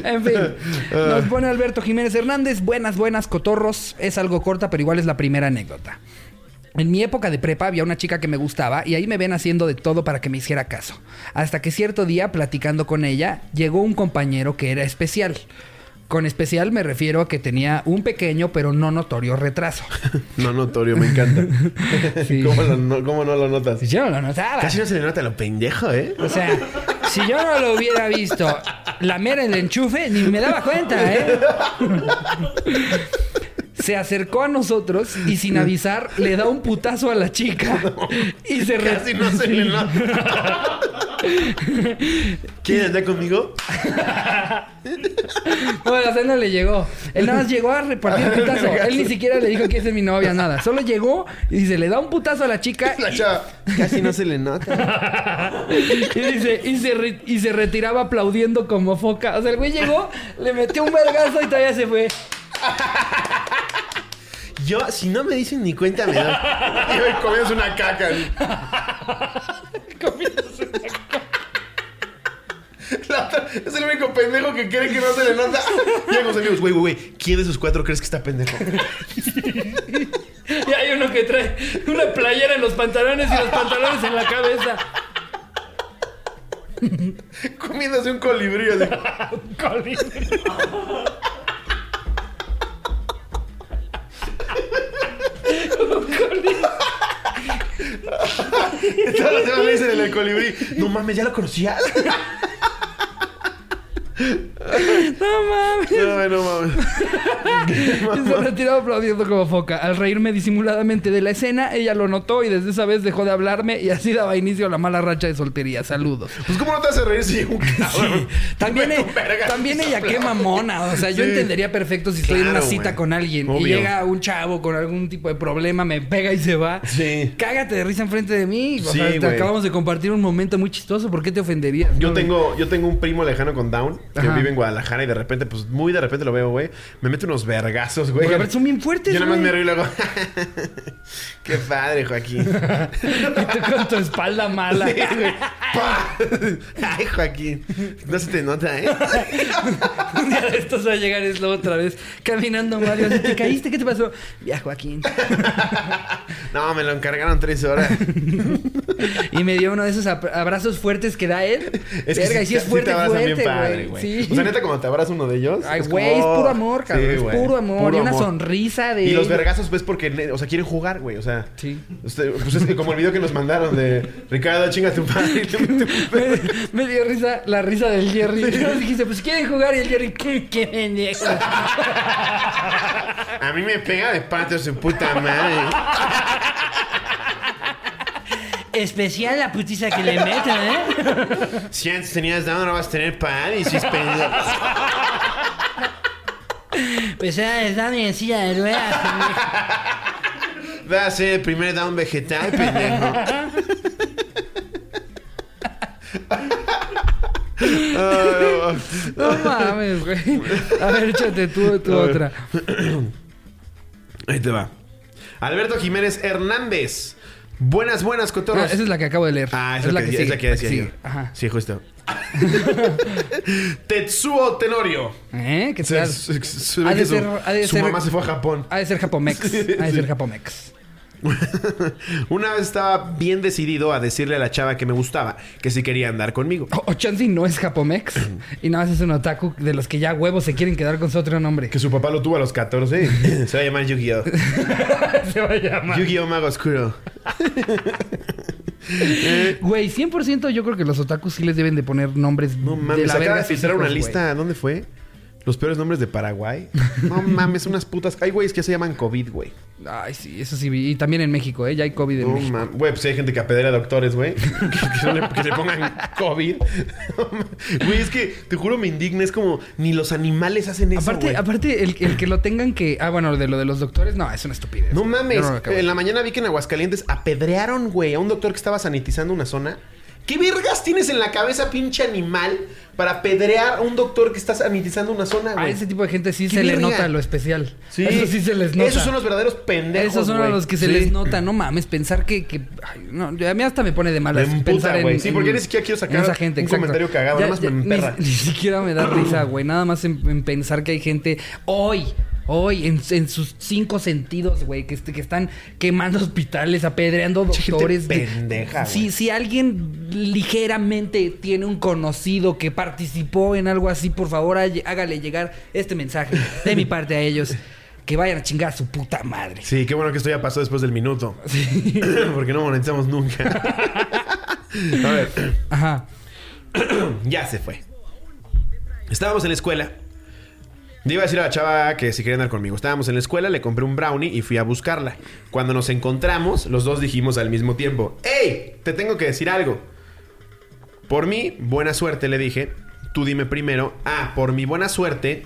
En fin, nos pone Alberto Jiménez Hernández. Buenas, buenas, cotorros. Es algo corta, pero igual es la primera anécdota. En mi época de prepa había una chica que me gustaba y ahí me ven haciendo de todo para que me hiciera caso. Hasta que cierto día, platicando con ella, llegó un compañero que era especial. Con especial me refiero a que tenía un pequeño pero no notorio retraso. (laughs) No notorio, me encanta. (laughs) Sí. ¿Cómo, lo cómo no lo notas? Yo no lo notaba. Casi no se le nota lo pendejo, ¿eh? O sea, si yo no lo hubiera visto lamer el enchufe, ni me daba cuenta, ¿eh? (laughs) Se acercó a nosotros y sin avisar le da un putazo a la chica. (laughs) Y se re- Casi no se le nota. (laughs) ¿Quieren andar conmigo? No, la cena le llegó. Él nada más llegó a repartir el putazo. Él ni siquiera le dijo que es mi novia, nada. Solo llegó y dice, le da un putazo a la chica La chava. Casi no se le nota. (laughs) y dice, y se, re- y se retiraba aplaudiendo como foca. O sea, el güey llegó, le metió un vergazo y todavía se fue. Yo, si no me dicen ni cuenta, me doy. (laughs) Y comienzo una caca. La Es el único pendejo que cree que no se le nota. Y los amigos, güey, güey, güey, ¿quién de esos cuatro crees que está pendejo? Y hay uno que trae una playera en los pantalones y los pantalones en la cabeza. Comiéndose un colibrí así. (laughs) Colibrí. Todos los demás le dicen en el colibrí. No mames, ya lo conocías. No mames. No, no mames. (laughs) Se retiró aplaudiendo como foca. Al reírme disimuladamente de la escena, ella lo notó y desde esa vez dejó de hablarme y así daba inicio a la mala racha de soltería. Saludos. Pues, ¿cómo no te hace reír si un cabrón? También, e- también ella (laughs) qué mamona. O sea, yo Sí. entendería perfecto si estoy en una cita con alguien y llega un chavo con algún tipo de problema, me pega y se va. Sí. Cágate de risa enfrente de mí. O Sí, sea, te güey. acabamos de compartir un momento muy chistoso. ¿Por qué te ofenderías? Yo No, tengo, yo tengo un primo lejano con Down que Ajá. vive en Guadalajara y de repente, pues muy de repente lo veo, güey. Me mete unos vergazos, güey. Son bien fuertes, Yo nada más güey. me río y luego. (laughs) Qué padre, Joaquín. (laughs) Y tú con tu espalda mala. Sí, güey. Ay, Joaquín. No se te nota, ¿eh? (laughs) Un día de estos va a llegar es otra vez caminando Mario. así, ¿Te caíste? ¿Qué te pasó? Ya, Joaquín. No, me lo encargaron tres horas. Y me dio uno de esos abra- abrazos fuertes que da él. Es que Verga, y sí sí es fuerte, fuerte, padre, güey. Güey. Sí. O sea, neta, cuando te abraza uno de ellos. Ay, es güey, como- es puro amor, cabrón. Sí, es puro amor. Puro y una amor. sonrisa de. Y los vergazos, pues, porque, o sea, quieren jugar, güey. O sea, Sí. usted- pues es que como el video que nos mandaron de Ricardo, chinga tu padre. (laughs) (laughs) Me, me dio risa la risa del Jerry. Y yo dijiste, pues quieren jugar. Y el Jerry, qué, qué pendejo. (laughs) A mí me pega de pato su puta madre. Especial la putiza que le meten, ¿eh? (laughs) Si antes tenías down, ahora vas a tener pan y si es pendejo. Pues era están en silla de ruedas. Va a ser el primer down vegetal, pendejo. No mames, güey. A ver, échate tú, tú otra. Ahí te va. Alberto Jiménez Hernández. Buenas, buenas, Ah, cotorros. esa es la que acabo de leer. Ah, esa es, la que, es sigue, la que decía yo. Ajá. Sí, justo. (laughs) Tetsuo Tenorio. ¿Eh? ¿Qué tal? se- se Ha de que su, ser- ha de su ser- mamá se fue a Japón. Ha de ser Japomex. Ha de ser (laughs) Japomex. (laughs) Una vez estaba bien decidido a decirle a la chava que me gustaba que si quería andar conmigo. O, o Chansey no es Japomex. y nada más es un otaku de los que ya huevos se quieren quedar con su otro nombre. Que su papá lo tuvo a los 14. (laughs) Se va a llamar Yu-Gi-Oh! (laughs) se va a llamar. Yu-Gi-Oh! Mago Oscuro. Güey, 100% yo creo que los otakus sí les deben de poner nombres No de mames, la acaba de filtrar una lista. ¿Dónde fue? Los peores nombres de Paraguay. No (laughs) mames, unas putas. Hay güeyes que se llaman COVID, güey. Ay, sí, eso sí. Y también en México, ¿eh? Ya hay COVID en No México. mames. Güey, pues hay gente que apedrea a doctores, güey. (laughs) que, que le, que le pongan COVID. Güey, es que te juro me indigna. Es como ni los animales hacen eso. Aparte, güey. aparte el, el que lo tengan que... Ah, bueno, de lo de los doctores, no, es una estupidez. No mames. No en la mañana vi que en Aguascalientes apedrearon, güey, a un doctor que estaba sanitizando una zona. ¿Qué vergas tienes en la cabeza, pinche animal, para apedrear a un doctor que está sanitizando una zona, A güey? ese tipo de gente sí ¿Qué se le verga? nota lo especial. Sí. Eso sí se les nota. Esos son los verdaderos pendejos, Esos son güey. a los que se Sí. les nota, no mames, pensar que, que- ay, no, a mí hasta me pone de malas Me emputa, pensar en, güey. Sí, en- porque ni siquiera quiero sacar en esa gente, un exacto. comentario cagado, nada más me ni- emperra. Ni, siquiera me da risa, güey, nada más en, en pensar que hay gente hoy Hoy, en, en sus cinco sentidos, güey, que, que están quemando hospitales, apedreando gente doctores. de- pendeja, si, si alguien ligeramente tiene un conocido que participó en algo así, por favor, há- hágale llegar este mensaje de mi parte a ellos. Que vayan a chingar a su puta madre. Sí, qué bueno que esto ya pasó después del minuto. (laughs) Porque no monetizamos nunca. (laughs) a ver, Ajá. (clears throat) ya se fue. Estábamos en la escuela. Le iba a decir a la chava que si quería andar conmigo. Estábamos en la escuela, le compré un brownie y fui a buscarla. Cuando nos encontramos, los dos dijimos al mismo tiempo: ¡Ey! Te tengo que decir algo. Por mí, buena suerte, le dije. Tú dime primero. Ah, por mi buena suerte,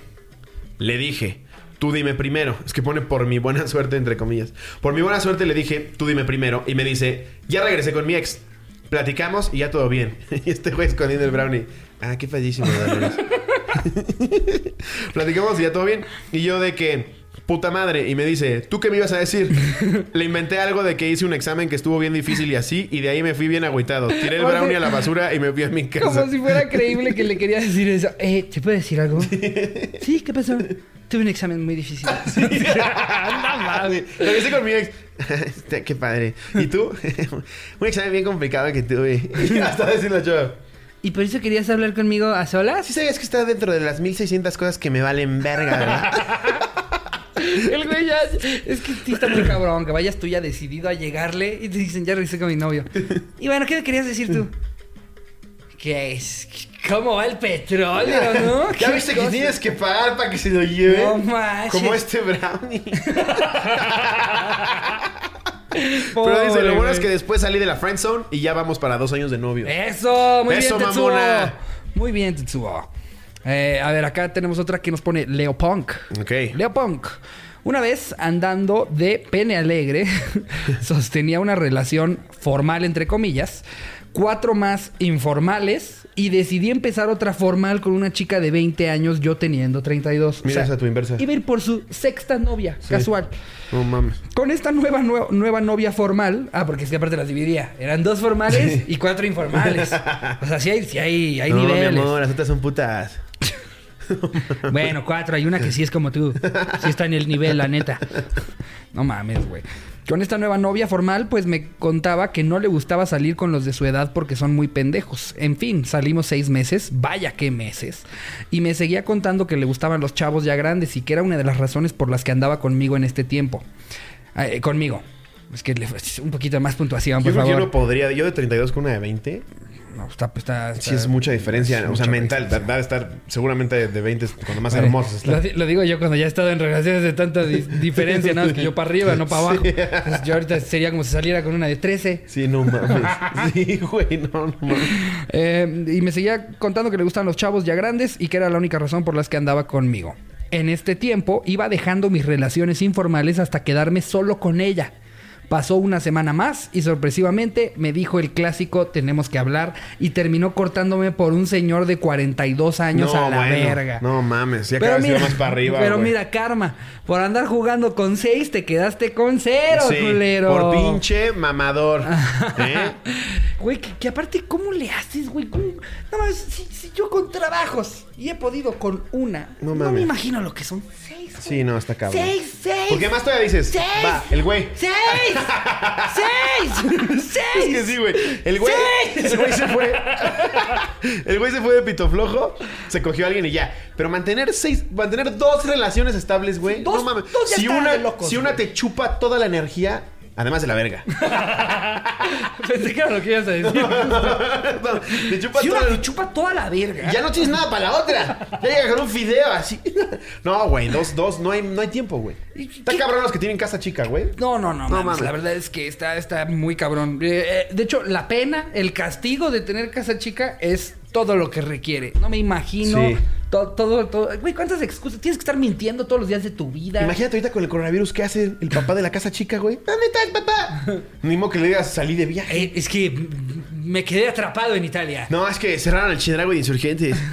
le dije. Tú dime primero. Es que pone por mi buena suerte, entre comillas. Por mi buena suerte le dije, tú dime primero. Y me dice, ya regresé con mi ex. Platicamos y ya todo bien. (laughs) Y este güey escondiendo el brownie. Ah, qué fallísimo. (laughs) (laughs) Platicamos y ya todo bien. Y yo de que, puta madre. Y me dice, ¿tú qué me ibas a decir? Le inventé algo de que hice un examen que estuvo bien difícil y así. Y de ahí me fui bien agüitado. Tiré el brownie a la basura y me fui a mi casa. Como si fuera creíble que le quería decir eso. Eh, ¿te puedo decir algo? Sí, ¿qué pasó? Tuve un examen muy difícil. (laughs) mames. Lo hice con mi ex. (laughs) Qué padre. ¿Y tú? un examen bien complicado que tuve. Hasta decirlo yo. ¿Y por eso querías hablar conmigo a solas? ¿Sí sabías que está dentro de las 1600 cosas que me valen verga, verdad? (laughs) El güey ya... Es que sí está muy cabrón. Que vayas tú ya decidido a llegarle y te dicen, ya regresé con mi novio. (laughs) Y bueno, ¿qué me querías decir tú? ¿Qué es? ¿Cómo va el petróleo, no? ¿Ya ¿Qué viste que tienes que pagar para que se lo lleve? No manches. Como este brownie. (laughs) Pero dice, lo bueno es que después salí de la friend zone y ya vamos para dos años de novio. Eso, muy Eso, bien, Tetsuo. mamona. Muy bien, Tetsuo. Eh, a ver, acá tenemos otra que nos pone Leo Punk. Ok. Leo Punk. Una vez andando de pene alegre, (laughs) sostenía una relación formal, entre comillas, cuatro más informales y decidí empezar otra formal con una chica de 20 años, yo teniendo 32. Mira esa tu inversa. Iba a ir por su sexta novia, casual. No mames. Con esta nueva, nue- nueva novia formal, ah, porque es que aparte las dividía, eran dos formales y cuatro informales. (laughs) O sea, sí hay, sí hay, hay no, niveles. mi amor, las otras son putas. (laughs) Bueno, cuatro, hay una que sí es como tú. Sí está en el nivel, la neta. No mames, güey. Con esta nueva novia formal, pues me contaba que no le gustaba salir con los de su edad porque son muy pendejos. En fin, salimos seis meses, vaya qué meses. Y me seguía contando que le gustaban los chavos ya grandes y que era una de las razones por las que andaba conmigo en este tiempo. Eh, conmigo. Es que le un poquito más puntuación, Yo por yo favor. no podría. Yo de 32 con una de 20. No, está, está- Sí, está- es mucha diferencia. es o sea, mental. diferencia. Va a estar seguramente de 20 cuando más hermosas Lo, lo digo yo cuando ya he estado en relaciones de tanta di- (laughs) diferencia, nada más que yo para arriba, no para abajo. Entonces, yo ahorita sería como si saliera con una de 13. Sí, no mames. Sí, güey, no, no mames. Eh, y me seguía contando que le gustan los chavos ya grandes y que era la única razón por las que andaba conmigo. En este tiempo iba dejando mis relaciones informales hasta quedarme solo con ella. Pasó una semana más y sorpresivamente me dijo el clásico tenemos que hablar y terminó cortándome por un señor de 42 años no, a la bueno. verga. No mames. Ya Pero cada más para arriba. pero mira, karma. Por andar jugando con seis, te quedaste con cero, Sí, culero. Por pinche mamador. (laughs) ¿Eh? Güey, que, que aparte, ¿cómo le haces, güey? Nada más, si, si yo con trabajos y he podido con una, No no, me imagino lo que son seis. güey. Sí, no, está cabrón. Seis, seis. Porque más todavía dices, Seis. va, el güey. ¡Seis! ¡Seis! ¡Seis! (laughs) Es que sí, güey. El güey, güey se fue. El güey se fue de pito flojo, se cogió a alguien y ya. Pero mantener seis, mantener dos relaciones estables, güey. Dos- no mames. dos ya si una, de locos, si una te chupa toda la energía, además de la verga. (laughs) Pensé que era lo que ibas a decir. No, te chupa Si toda una la te chupa toda la verga. ya no tienes nada para la otra. Ya llega con un fideo así. No, güey, dos, dos, no hay, no hay tiempo, güey. Está ¿Qué? cabrón los que tienen casa chica, güey. No, no, no, No mames. mames. La verdad es que está, está muy cabrón. Eh, eh, de hecho, la pena, el castigo de tener casa chica es todo lo que requiere. No me imagino Sí. To- todo, todo. Güey, ¿cuántas excusas? Tienes que estar mintiendo todos los días de tu vida. Imagínate ahorita con el coronavirus, ¿qué hace el papá de la casa chica, güey? ¿Dónde estás, papá? (laughs) Ni modo que le digas salí de viaje. Eh, es que me quedé atrapado en Italia. No, es que cerraron el Chedrago de insurgentes. (laughs)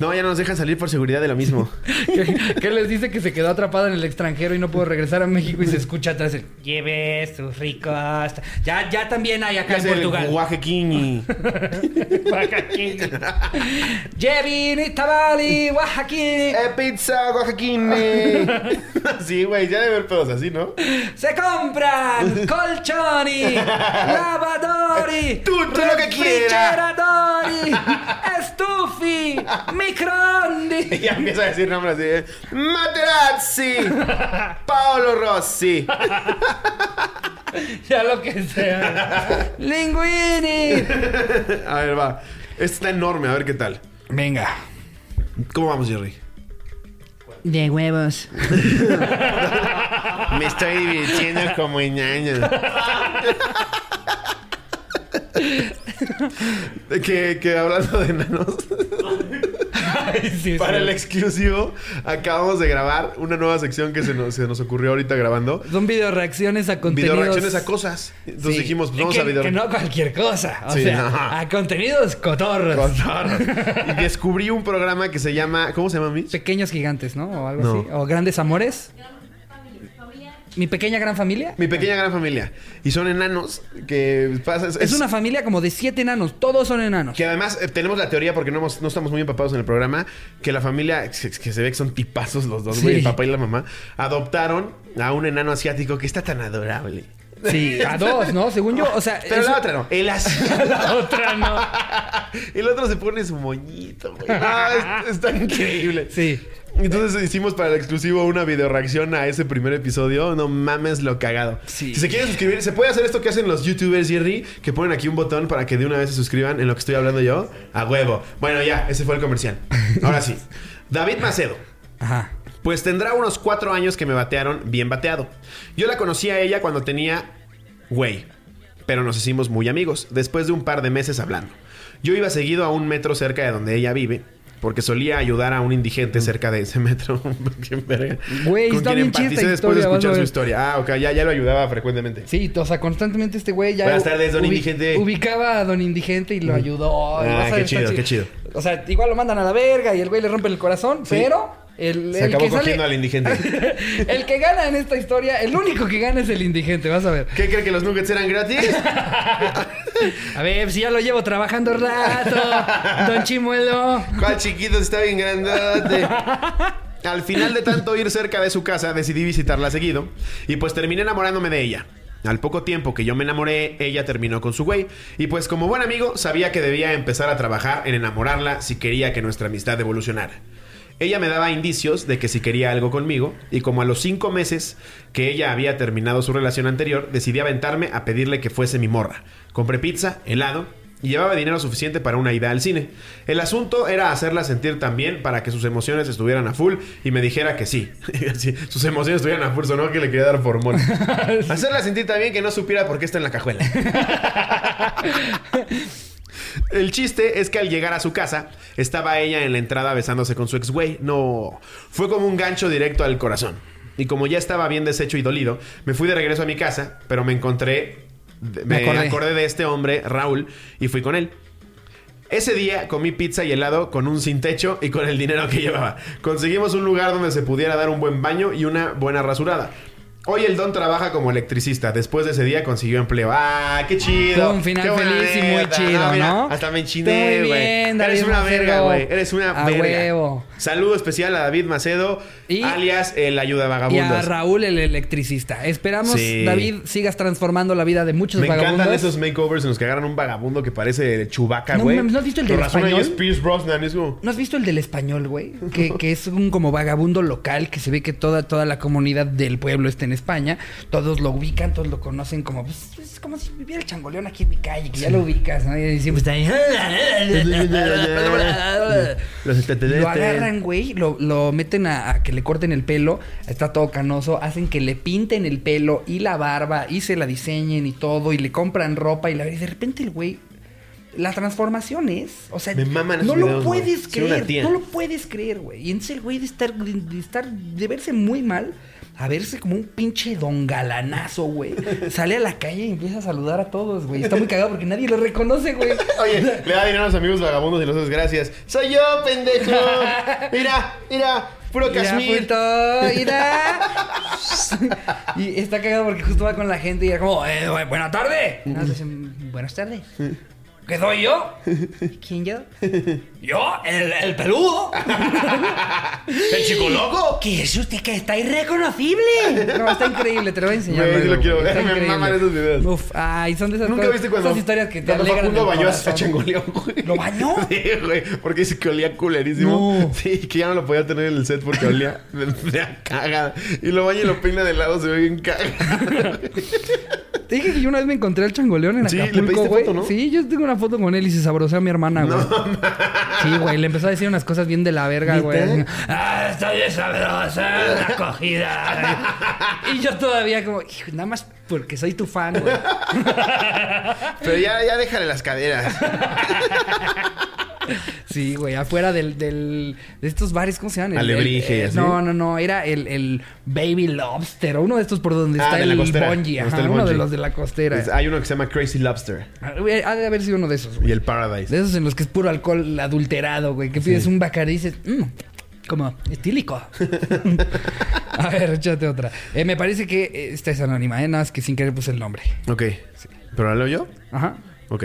No, ya no nos dejan salir por seguridad de lo mismo. ¿Qué, qué les dice que se quedó atrapado en el extranjero y no pudo regresar a México y se escucha atrás el lleve sus ricos. Ya, ya también hay acá ¿Qué en hace el Portugal. Oaxaquini? Llevi, (laughs) Oaxaquini. Eh, pizza Oaxaquini. (laughs) sí, güey, ya debe haber pedos así, ¿no? Se compran (laughs) colchoni, lavadori, Tutto lo que quiera. refrigeradori, (laughs) estufi, Y microonde. ya empieza a decir nombres así. ¿eh? Materazzi. Paolo Rossi. Ya lo que sea. Linguini. A ver, va. Este está enorme, a ver qué tal. Venga. ¿Cómo vamos, Jerry? De huevos. (laughs) Me estoy divirtiendo como ñaño. (laughs) que, que hablando de enanos, Sí, para sí. el exclusivo, acabamos de grabar una nueva sección que se nos, se nos ocurrió ahorita grabando. Son video reacciones a contenidos. Video reacciones a cosas. Entonces Sí. dijimos, pues vamos que, a video que no cualquier cosa. O sea, no. a contenidos cotorros. Cotorros. Y descubrí un programa que se llama. ¿Cómo se llama, Mitch? Pequeños gigantes, ¿no? O algo No. así. O grandes amores. Mi pequeña gran familia. Mi pequeña gran familia. Y son enanos que pasa. Es una familia como de siete enanos. Todos son enanos. Que además eh, tenemos la teoría, porque no, hemos- no estamos muy empapados en el programa, que la familia, que que se ve que son tipazos los dos, güey, Sí. el papá y la mamá, adoptaron a un enano asiático que está tan adorable. Sí, a dos, ¿no? Según yo, o sea. Pero eso- la otra no, el (laughs) asiático. La otra no. (laughs) el otro se pone su moñito, güey. Ah, es- está increíble. Sí. Entonces hicimos para el exclusivo una video reacción a ese primer episodio. No mames lo cagado. Sí. Si se quieren suscribir, se puede hacer esto que hacen los youtubers, Jerry, que ponen aquí un botón para que de una vez se suscriban en lo que estoy hablando yo. A huevo. Bueno, ya, ese fue el comercial. Ahora sí. David Macedo. Ajá. Pues tendrá unos cuatro años que me batearon bien bateado. Yo la conocí a ella cuando tenía... Güey. Pero nos hicimos muy amigos, después de un par de meses hablando. Yo iba seguido a un metro cerca de donde ella vive, porque solía ayudar a un indigente cerca de ese metro. (laughs) Güey, Con está quien empaticé después de escuchar su historia. Ah, ok, ya, ya lo ayudaba frecuentemente. Sí, o sea, constantemente este güey ya. Buenas tardes, don indigente. Ubicaba a don indigente y lo ayudó. Ah, qué chido, qué chido. O sea, igual lo mandan a la verga y el güey le rompe el corazón, pero. El, Se el acabó que sale- cogiendo al indigente. (laughs) el que gana en esta historia, el único que gana es el indigente, vas a ver. ¿Qué cree que los nuggets eran gratis? (laughs) A ver, si ya lo llevo trabajando rato, don Chimuelo. ¿Cuál chiquito está bien grandote? Al final de tanto ir cerca de su casa, decidí visitarla seguido y pues terminé enamorándome de ella. Al poco tiempo que yo me enamoré, ella terminó con su güey y pues como buen amigo sabía que debía empezar a trabajar en enamorarla si quería que nuestra amistad evolucionara. Ella me daba indicios de que si quería algo conmigo y como a los cinco meses que ella había terminado su relación anterior, decidí aventarme a pedirle que fuese mi morra. Compré pizza, helado y llevaba dinero suficiente para una ida al cine. El asunto era hacerla sentir tan bien para que sus emociones estuvieran a full y me dijera que sí. (laughs) Sí, sus emociones estuvieran a full, sonó que le quería dar formol. (laughs) Hacerla sentir tan bien que no supiera por qué está en la cajuela. (laughs) El chiste es que al llegar a su casa, estaba ella en la entrada besándose con su ex güey. No, fue como un gancho directo al corazón. Y como ya estaba bien deshecho y dolido, me fui de regreso a mi casa, pero me encontré, me, Me acordé. acordé de este hombre, Raúl, y fui con él. Ese día comí pizza y helado con un sin techo y con el dinero que (laughs) llevaba. Conseguimos un lugar donde se pudiera dar un buen baño y una buena rasurada. Hoy el Don trabaja como electricista. Después de ese día consiguió empleo. ¡Ah, qué chido! Fue un final Qué feliz y muy chido, mira, ¿no? Hasta me enchiné, güey. Eres una verga, güey. Eres una A verga. huevo. Saludo especial a David Macedo, Y- alias el ayuda Y a vagabundos. Raúl, el electricista. Esperamos, Sí. David, sigas transformando la vida de muchos Me vagabundos. encantan esos makeovers en los que agarran un vagabundo que parece Chubaca, güey. ¿no has visto el del español? es Pierce Brosnan. Es como... ¿No has visto el del español, güey? Que, que es un como vagabundo local que se ve que toda, toda la comunidad del pueblo está en España. Todos lo ubican, todos lo conocen como... Pues, es como si viviera el changoleón aquí en mi calle, que ya lo ubicas, ¿no? Y siempre está ahí... Los extraterrestres. Lo agarran, güey, lo, lo meten a, a que le corten el pelo, está todo canoso, hacen que le pinten el pelo y la barba y se la diseñen y todo, y le compran ropa y la y de repente el güey. La transformación es, o sea, Me maman no lo puedes creer, no lo puedes creer, güey. Y entonces el güey de estar, de, de estar, de verse muy mal, a verse como un pinche don galanazo, güey. Sale a la calle y empieza a saludar a todos, güey. Está muy cagado porque nadie lo reconoce, güey. Oye, le da dinero a los amigos vagabundos y los dos gracias. Soy yo, pendejo. (laughs) Mira, mira, puro Kashmir. y está cagado porque justo va con la gente y era como, eh, bu- buena tarde. (laughs) Decimos, Buenas tardes. (laughs) ¿Qué soy yo? ¿Quién yo? Yo, el, el peludo. ¿El chico loco? ¿Qué es usted que está irreconocible? No, está increíble, te lo voy a enseñar. Güey, sí luego, lo quiero ver, está me increíble. maman esos videos. Uf, ay, son de esas ¿Nunca cosas- viste cuando, esas historias que te cuando alegran Facundo el bañó a güey? ¿Lo bañó? (laughs) Sí, güey. Porque dice que olía culerísimo. No. Sí, que ya no lo podía tener en el set porque olía de, de cagada. Y lo baña y lo peina de lado, se ve bien cagada. (laughs) Te dije que yo una vez me encontré al changoleón en Sí, le Acapulco, pediste güey. foto, ¿no? Sí, yo tengo una foto con él y se sabrosea a mi hermana, güey. (laughs) sí, güey, le empezó a decir unas cosas bien de la verga, güey. Ah, estoy de sabrosa, la cogida. y yo todavía como, "Hijo, nada más porque soy tu fan, güey. (laughs) Pero ya, ya déjale las caderas. (laughs) Sí, güey, afuera del, del, de estos bares, ¿cómo se llaman? El- Alebrije el-. No, no, no, era el, el Baby Lobster, o uno de estos por donde Ah, está el bungee, ajá, uno de los de la costera. Hay uno que se llama Crazy Lobster. Ah, Ha de haber sido uno de esos, güey. Y el Paradise. De esos en los que es puro alcohol adulterado, güey. Que pides un bacardí y dices, "Mm, Como etílico. (laughs) a ver, échate otra. Eh, me parece que eh, esta es anónima, ¿eh? Nada más que sin querer puse el nombre. Ok. ¿Pero la leo yo? Ajá. Ok.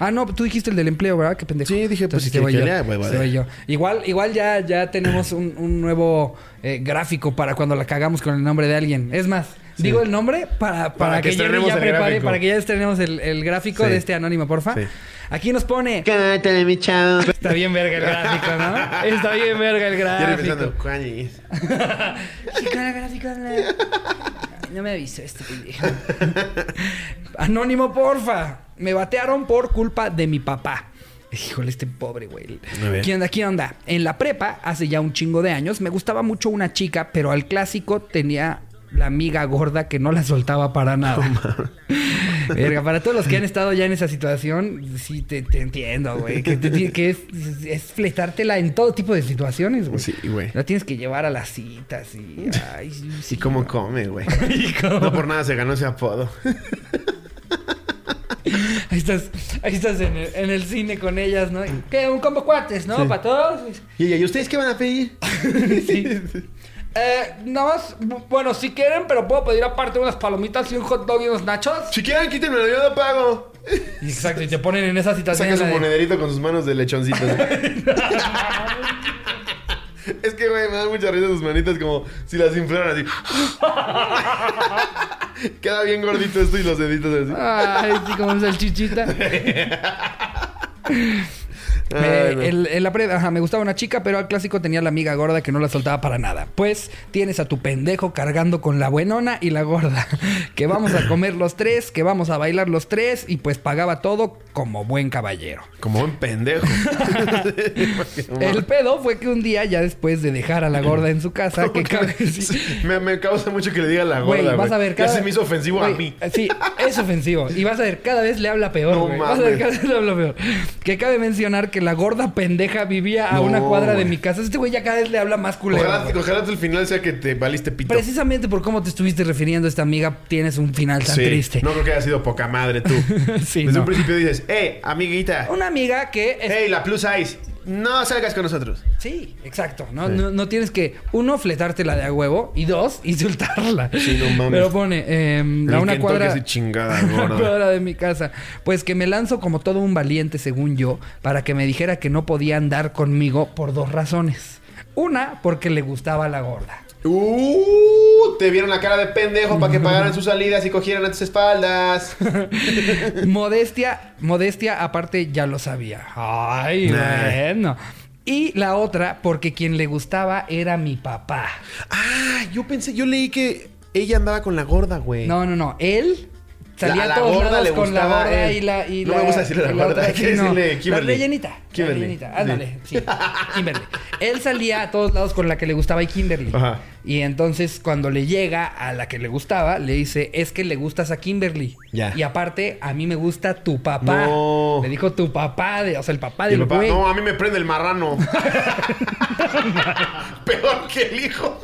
Ah, no, tú dijiste el del empleo, ¿verdad? Qué pendejo. Sí, dije, pues, Entonces, te voy yo. Te voy yo. Igual, igual ya, ya tenemos un, un nuevo eh, gráfico para cuando la cagamos con el nombre de alguien. Es más, digo el nombre para, para, Para que que, ya prepare, gráfico. para que ya estrenemos el, el gráfico Sí. de este anónimo, porfa. Sí. Aquí nos pone. Cántale, mi chavo. Está bien verga el gráfico, ¿no? Está bien verga el gráfico. con el gráfico, no. Me avisó este pendejo. Anónimo, porfa. Me batearon por culpa de mi papá. Híjole, este pobre güey. ¿Qué onda? ¿Qué onda? En la prepa, hace ya un chingo de años, me gustaba mucho una chica, pero al clásico tenía la amiga gorda que no la soltaba para nada. Verga, para todos los que han estado ya en esa situación, sí te, te entiendo, güey. Que, te- que es, es fletártela en todo tipo de situaciones, güey. Sí, güey. La tienes que llevar a las citas y... Ay, sí, ¿Y cómo come, güey? (laughs) No por nada se ganó ese apodo. (laughs) Ahí estás, ahí estás en el, en el cine con ellas, ¿no? ¿Qué? Un combo cuates, ¿no? Para todos. Y ¿y ustedes qué van a pedir? (laughs) Sí. Eh, nada más, bu- bueno, si quieren, pero puedo pedir aparte unas palomitas y un hot dog y unos nachos. Si quieren, quítenme yo no pago. Exacto, y te ponen en esa situación. Saca su de- monederito con sus manos de lechoncito. (laughs) es que, güey, me da mucha risa sus manitas como si las inflaran así. (laughs) Queda bien gordito esto y los deditos así. Ay, sí, como salchichita. (laughs) Ay, no. el- en la pre- ajá, me gustaba una chica, pero al clásico tenía la amiga gorda que no la soltaba para nada. Pues tienes a tu pendejo cargando con la buenona y la gorda. (laughs) Que vamos a comer los tres, que vamos a bailar los tres, y pues pagaba todo como buen caballero. Como un pendejo. (laughs) El pedo fue que un día, ya después de dejar a la gorda en su casa, (laughs) que cabe. sí, me, me causa mucho que le diga la Güey, gorda, vas güey. a ver Ya cada... se me hizo ofensivo a mí. Sí, es ofensivo. Y vas a ver, cada vez le habla peor, No güey. Vas a ver, cada vez le habla peor. Que cabe mencionar que la gorda pendeja vivía a No, una cuadra de mi casa. Este güey ya cada vez le habla más culero. Ojalá, ojalá el final sea que te valiste pito. Precisamente por cómo te estuviste refiriendo a esta amiga, tienes un final tan Sí, triste. No creo que haya sido poca madre tú. (laughs) Sí, Desde no. un principio dices, eh, amiguita. Una amiga que... es- Hey, la plus size. No salgas con nosotros. Sí, exacto. ¿no? No, no tienes que, uno, fletártela de a huevo y dos, (laughs) insultarla. Sí, no mames. Pero pone, em, a una cuadra... así chingada, (laughs) una cuadra de mi casa. Pues que me lanzo como todo un valiente, según yo, para que me dijera que no podía andar conmigo por dos razones. Una, porque le gustaba la gorda. Uh, te vieron la cara de pendejo para que (laughs) pagaran sus salidas y cogieran a tus espaldas. (laughs) modestia, modestia, aparte ya lo sabía. Ay, Nah. bueno. Y la otra, porque quien le gustaba era mi papá. Ah, yo pensé, yo leí que ella andaba con la gorda, güey. No, no, no. Él salía La- a todos gorda lados con la gustaba gorda y la... Y No la, me gusta decirle la gorda, hay que decirle Kimberly. La rellenita. Kimberly. La rellenita. Ándale, sí. Kimberly. Él salía a todos lados con la que le gustaba y Kimberly. Ajá. Y entonces cuando le llega a la que le gustaba, le dice, es que le gustas a Kimberly. Ya. Y aparte, a mí me gusta tu papá. No. Le dijo tu papá, de- o sea, el papá del papá, güey. no, a mí me prende el marrano. (laughs) (laughs) Peor que el hijo.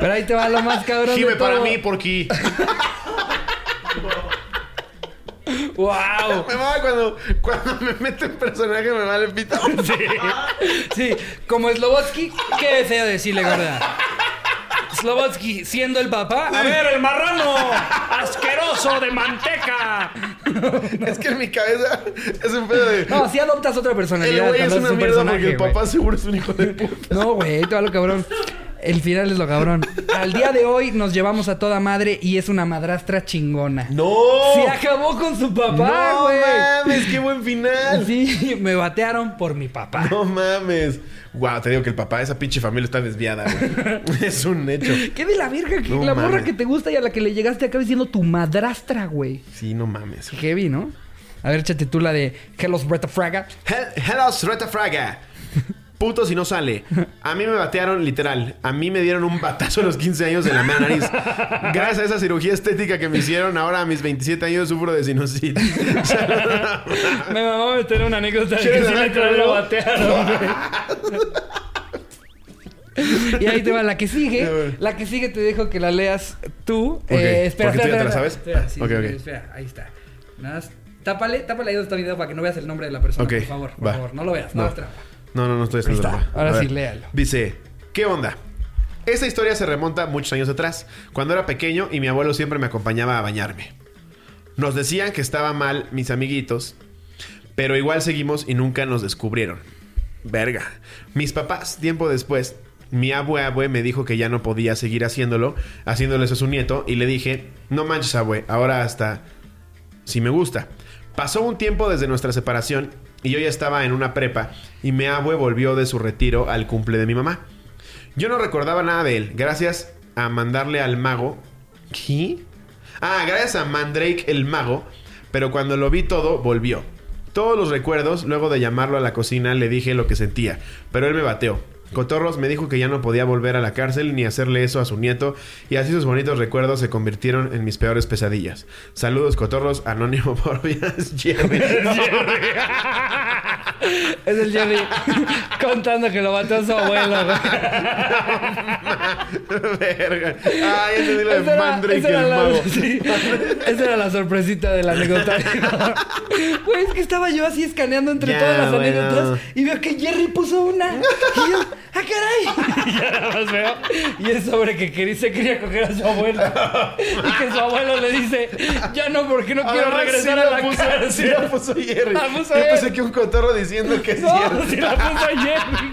Pero ahí te va lo más cabrón de Gime para mí, porque. ¡Wow! Me mama cuando, cuando me mete en personaje, me vale pito. Sí, sí, como Slobotsky, ¿qué deseo decirle, gorda? Slobotsky, siendo el papá. A ver, el marrano, asqueroso de manteca. Es que en mi cabeza es un pedo de. No, si adoptas otra el personalidad. güey es una un mierda porque el personaje, papá seguro es un hijo de puta. güey. No, güey, todo lo cabrón. El final es lo cabrón. Al día de hoy nos llevamos a toda madre y es una madrastra chingona. ¡No! Se acabó con su papá, ¡No güey. mames! ¡Qué buen final! Sí, me batearon por mi papá. No mames. Guau, te digo que el papá de esa pinche familia está desviada, güey. (laughs) es un hecho. ¿Qué de la verga? que No la morra mames. que te gusta y a la que le llegaste acá diciendo tu madrastra, güey. Sí, no mames. Heavy, ¿no? A ver, échate tú la de Hello Bretta Fraga. Hel- Hello, Reta Fraga. Puto si no sale. A mí me batearon literal. A mí me dieron un batazo a los 15 años en la mera nariz. Gracias a esa cirugía estética que me hicieron, ahora a mis 27 años sufro de sinusitis. Me mamó meter una anécdota de que ¿Quieres sí hablar literal lo batearon. Y ahí te va la que sigue. La que sigue te dejo que la leas tú. Ok, Eh, espera, tú ya espera, te la sabes. Espera, sí, espera, ahí está. Nada más, tápale, tápale ahí donde está el video para que no veas el nombre de la persona, por favor, por va. favor. No lo veas, no, No. trampa. No, no, no estoy haciendo trampa. Ahora sí, léalo. Dice, ¿qué onda? Esta historia se remonta muchos años atrás, cuando era pequeño y mi abuelo siempre me acompañaba a bañarme. Nos decían que estaba mal mis amiguitos, pero igual seguimos y nunca nos descubrieron. Verga. Mis papás, tiempo después, mi abue abue me dijo que ya no podía seguir haciéndolo, haciéndole eso a su nieto, y le dije, no manches abue, ahora hasta si me gusta. Pasó un tiempo desde nuestra separación y yo ya estaba en una prepa y mi abue volvió de su retiro al cumple de mi mamá. Yo no recordaba nada de él, gracias a mandarle al mago. ¿Qué? Ah, gracias a Mandrake el mago, pero cuando lo vi todo, volvió. Todos los recuerdos, luego de llamarlo a la cocina, le dije lo que sentía, pero él me bateó. Cotorros me dijo que ya no podía volver a la cárcel ni hacerle eso a su nieto, y así sus bonitos recuerdos se convirtieron en mis peores pesadillas. Saludos, Cotorros, anónimo (laughs) por vías, Jerry. (laughs) (laughs) Es el Jerry contando que lo mató a su abuelo. Verga. Ya entendí lo de Mandrake el la- mago. sí, esa era la sorpresita del anecdotario. Güey, es que estaba yo así escaneando entre todas las bueno. anécdotas y veo que Jerry puso una. Y yo, ¡ah, caray! (laughs) Y ya nada más veo. Y es sobre que quería, se quería coger a su abuelo. Y que su abuelo le dice, ya no, porque no quiero Además, regresar sí a la puso- cárcel. Sí la puso Jerry. La puso Yo pensé que un cotorro diciendo que es No, cierto. si la puso Jerry.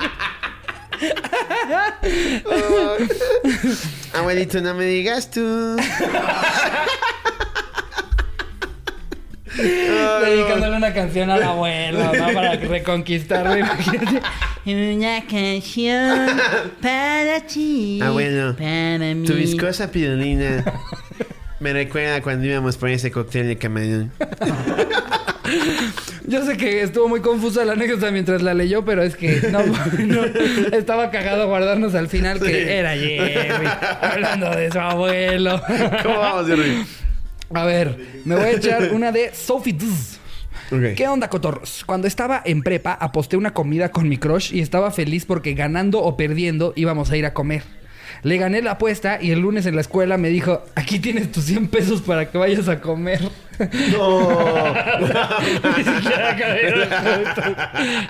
Abuelito, no me digas tú. (laughs) Dedicándole una canción al abuelo, ¿no? (laughs) Para reconquistarlo, imagínate. Una canción para ti. Ah, bueno. Para mí. Tu viscosa pirulina me recuerda cuando íbamos por ese cóctel de camarón. (laughs) Yo sé que estuvo muy confusa la anécdota mientras la leyó, pero es que no, (laughs) no, estaba cagado guardarnos al final que era Jerry hablando de su abuelo. ¿Cómo vamos, Jerry? A ver, me voy a echar (laughs) una de Sophie Duz. ¿Qué onda, cotorros? Cuando estaba en prepa, aposté una comida con mi crush y estaba feliz porque ganando o perdiendo íbamos a ir a comer. Le gané la apuesta y el lunes en la escuela me dijo, aquí tienes tus 100 pesos para que vayas a comer. No. (laughs) Ni siquiera.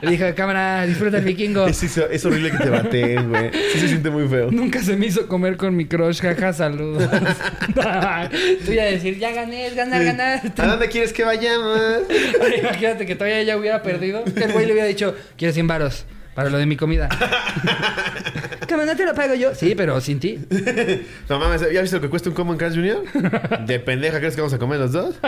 Le dije, cámara, disfruta el vikingo. Es, es- es horrible que te bateen, güey. Sí se siente muy feo. Nunca se me hizo comer con mi crush, jaja, saludos. (laughs) (laughs) Tú ya decir, ya gané, ganar, ganar. ¿A dónde quieres que vayamos? Imagínate que todavía ella hubiera perdido. El güey le hubiera dicho, quiero 100 varos para lo de mi comida. (laughs) Cámara, no te lo pago yo. Sí, pero sin ti. (laughs) No mames, ¿ya viste lo que cuesta un combo en Carl's Jr.? De pendeja, ¿crees que vamos a comer los dos? (laughs)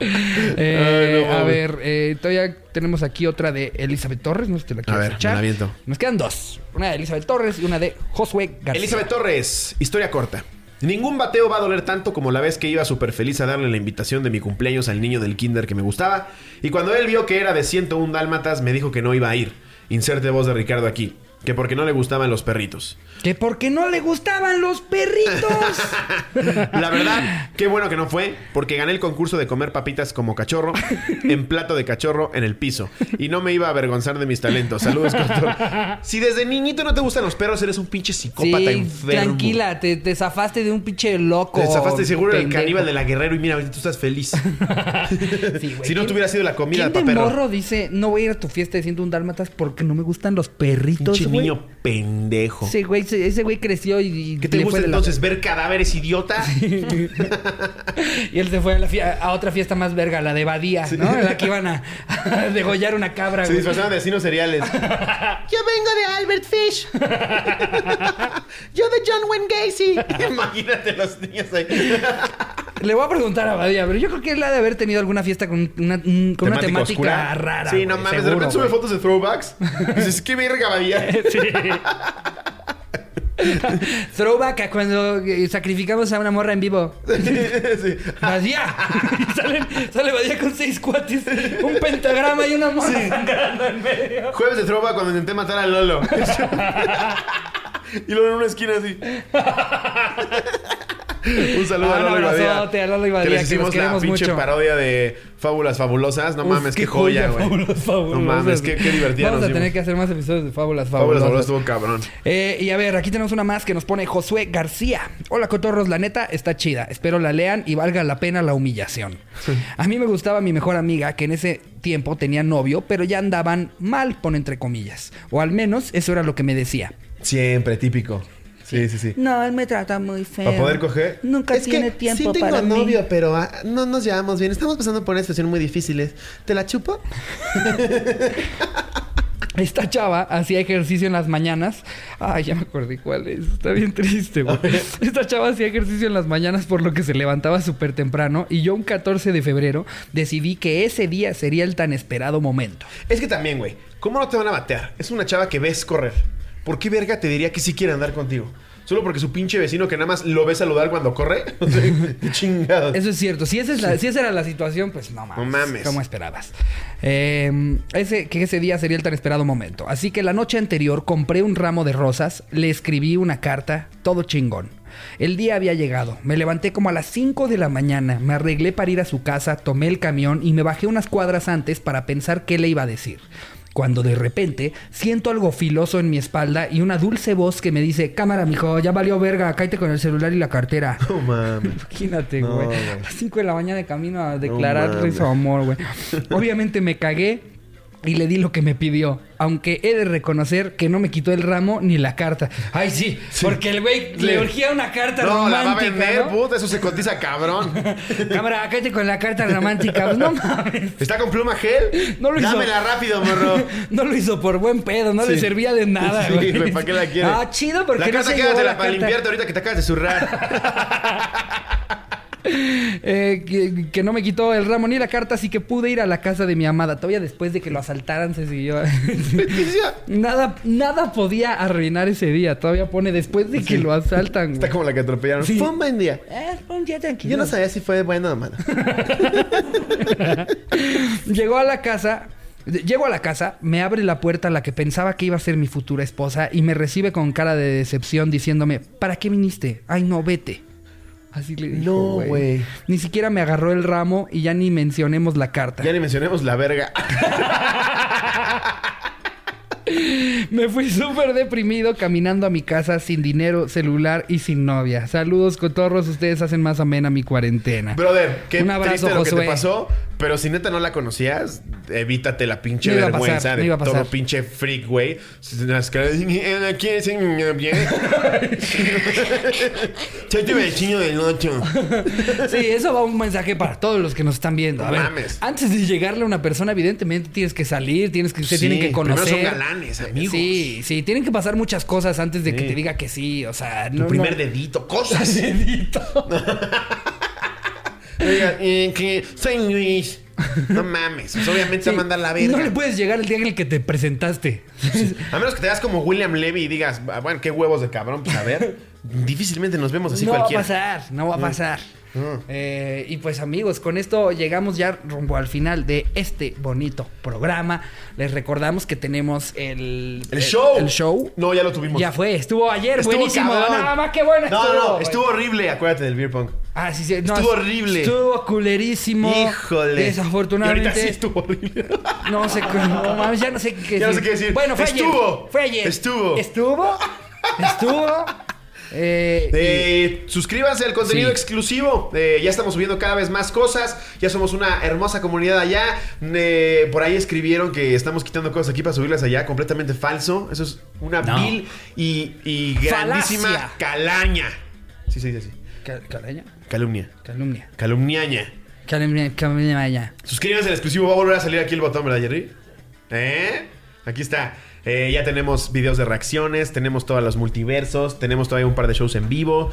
Eh, Ay, no a ver, eh, todavía tenemos aquí otra de Elizabeth Torres. No sé si te la quieres ver, me echar. la aviento. Nos quedan dos. Una de Elizabeth Torres y una de Josué García. Elizabeth Torres, historia corta. Ningún bateo va a doler tanto como la vez que iba súper feliz a darle la invitación de mi cumpleaños al niño del kinder que me gustaba. Y cuando él vio que era de 101 dálmatas, me dijo que no iba a ir. Inserte voz de Ricardo aquí. Que porque no le gustaban los perritos. Que porque no le gustaban los perritos. (laughs) La verdad, qué bueno que no fue, porque gané el concurso de comer papitas como cachorro, en plato de cachorro, en el piso. Y no me iba a avergonzar de mis talentos. Saludos, Cotor. Si desde niñito no te gustan los perros, eres un pinche psicópata sí, enfermo. tranquila, te, te zafaste de un pinche loco. Te zafaste seguro del caníbal de la guerrero y mira, tú estás feliz. (laughs) Sí, si no ¿Quién- tuviera sido la comida ¿Quién de perro. morro dice, no voy a ir a tu fiesta de un dálmatas porque no me gustan los perritos, Güey? niño pendejo. Ese güey, ese güey creció y, ¿Qué te le gusta fue de la- entonces? ¿Ver cadáveres, idiota? (laughs) (laughs) Y él se fue a, la a otra fiesta más verga, la de Badía, ¿no? En la que iban a, a degollar una cabra, Se güey. disfrazaban de asesinos cereales. (laughs) Yo vengo de Albert Fish. Yo de John Wayne Gacy. Imagínate los niños ahí. Le voy a preguntar a Badía, pero yo creo que él ha de haber tenido alguna fiesta con una, un- con una temática oscura. rara. Sí, no mames. de repente sube fotos de throwbacks. Dices, qué verga, Badía. (laughs) Sí. (laughs) Throwback a cuando sacrificamos a una morra en vivo. Sí. Badía. (laughs) Y salen- sale Badía con seis cuates, un pentagrama y una morra sangrando en medio. Jueves de throwback cuando intenté matar a Lolo. y luego en una esquina así. (laughs) Un saludo Ah, a un Lalo Ibadía. a Lalo Ibadía, Que les que hicimos la pinche mucho. parodia de Fábulas Fabulosas. No Uf, mames, qué, joya, güey. Fábulas fabulosas. No mames, qué, qué divertida Vamos nos a tener que hacer más episodios de Fábulas Fábulas Fabulosas. Fabulosas estuvo cabrón. Eh, y a ver, aquí tenemos una más que nos pone Josué García. Hola, cotorros, la neta está chida. Espero la lean y valga la pena la humillación. A mí me gustaba mi mejor amiga, que en ese tiempo tenía novio, pero ya andaban mal, pone entre comillas. O al menos eso era lo que me decía. Siempre, típico. Sí, sí, sí. No, él me trata muy feo. ¿Para poder coger? Nunca tiene tiempo para mí. pero ah, no nos llevamos bien. Estamos pasando por una situación muy difícil. ¿Te la chupo? (laughs) Esta chava hacía ejercicio en las mañanas. Ay, ya me acordé cuál es. Está bien triste, güey. Esta chava hacía ejercicio en las mañanas por lo que se levantaba súper temprano. Y yo un 14 de febrero decidí que ese día sería el tan esperado momento. Es que también, güey. ¿Cómo no te van a batear? Es una chava que ves correr. ¿Por qué verga te diría que sí quiere andar contigo? Solo porque su pinche vecino que nada más lo ve saludar cuando corre. (laughs) O sea, qué chingados. Eso es cierto. Si esa, es la- si esa era la situación, pues no mames. No mames. ¿Cómo esperabas? Eh, ese, que ese día sería el tan esperado momento. Así que la noche anterior compré un ramo de rosas, le escribí una carta, todo chingón. El día había llegado. Me levanté como a las 5 de la mañana, me arreglé para ir a su casa, tomé el camión y me bajé unas cuadras antes para pensar qué le iba a decir. Cuando de repente siento algo filoso en mi espalda y una dulce voz que me dice, cámara, mijo, ya valió verga, cállate con el celular y la cartera. (laughs) No mames. (laughs) Imagínate, güey. a las 5 de la mañana de camino a declararle su amor, güey. (laughs) Obviamente me cagué y le di lo que me pidió. Aunque he de reconocer que no me quitó el ramo ni la carta. Ay, sí, porque el güey le Sí. urgía una carta No, la va a romántica, vender, ¿no? puta. Eso se cotiza cabrón. (laughs) Cámara, cállate con la carta romántica. Pues no mames. ¿Está con pluma gel? No lo hizo. Dámela rápido, morro. (laughs) No lo hizo por buen pedo, no le Sí. servía de nada, Sí, güey. ¿para qué la quiere? Ah, chido, porque La no carta se llevó quédatela la para carta. limpiarte ahorita que te acabas de zurrar. (laughs) Eh, que, que no me quitó el ramo ni la carta, así que pude ir a la casa de mi amada. Todavía después de que lo asaltaran se siguió. (laughs) Nada, nada podía arruinar ese día. Todavía pone después de que lo asaltan. Está güey. como la que atropellaron. Sí. Fue un buen día. Eh, un día tranquilo. Yo no sabía si fue bueno o malo. (laughs) Llegó a la casa. Llego a la casa, me abre la puerta la que pensaba que iba a ser mi futura esposa y me recibe con cara de decepción diciéndome, ¿para qué viniste? Ay, no, vete. Así le dijo, No, güey. Ni siquiera me agarró el ramo y ya ni mencionemos la carta. Ya ni mencionemos la verga. (laughs) Me fui súper deprimido caminando a mi casa sin dinero, celular y sin novia. Saludos, cotorros. Ustedes hacen más amena mi cuarentena. Brother, qué Un abrazo, triste lo que te pasó. Pero si neta no la conocías, evítate la pinche pasar, vergüenza no de pasar. todo pinche freak, güey. Las caras de, ¿Quién es bien? (laughs) Soy tu vecino del ocho. Sí, eso va un mensaje para todos los que nos están viendo. A ver, mames. antes de llegarle a una persona, evidentemente tienes que salir, tienes que, se Sí, tienen que primero conocer. son galanes, amigos. Sí, sí, tienen que pasar muchas cosas antes de que Sí. te diga que sí. O sea, Tu no. primer no- dedito, cosas. (laughs) dedito. (laughs) Oiga, eh, que soy Luis. No mames. Pues obviamente te va a mandar la verga. No le puedes llegar el día en el que te presentaste. A menos que te veas como William Levy y digas, "Ah, bueno, qué huevos de cabrón, pues a ver. (laughs) difícilmente nos vemos así no cualquiera. va a pasar, no va a pasar. Mm. Eh, y pues amigos, con esto llegamos ya rumbo al final de este bonito programa. Les recordamos que tenemos el, El show. El show. No, ya lo tuvimos. Ya fue, estuvo ayer, Estuvo buenísimo. cabrón. Nada más que bueno No, estuvo. no, güey. estuvo horrible. Acuérdate del beer pong. Ah, sí, sí. no, estuvo es- horrible. Estuvo culerísimo. Híjole. Desafortunadamente. Y ahorita sí estuvo horrible. (laughs) No sé, no mames, ya no sé qué Ya no sé qué decir. Bueno, fue Estuvo. ayer. Fue ayer. Estuvo. Estuvo. Estuvo. Eh, y- suscríbanse al contenido Sí. exclusivo. Eh, ya estamos subiendo cada vez más cosas. Ya somos una hermosa comunidad allá. Por ahí escribieron que estamos quitando cosas aquí para subirlas allá. Completamente falso. Eso es una No. vil y, y grandísima Falacia. calaña. Sí, se dice así. Cal- ¿Caleña? Calumnia. Calumnia. Calumniaña. Calumnia, calumnia, vaya. Suscríbanse al exclusivo. Va a volver a salir aquí el botón, ¿verdad, Jerry? ¿Eh? Aquí está. Eh, ya tenemos videos de reacciones, tenemos todos los multiversos, tenemos todavía un par de shows en vivo.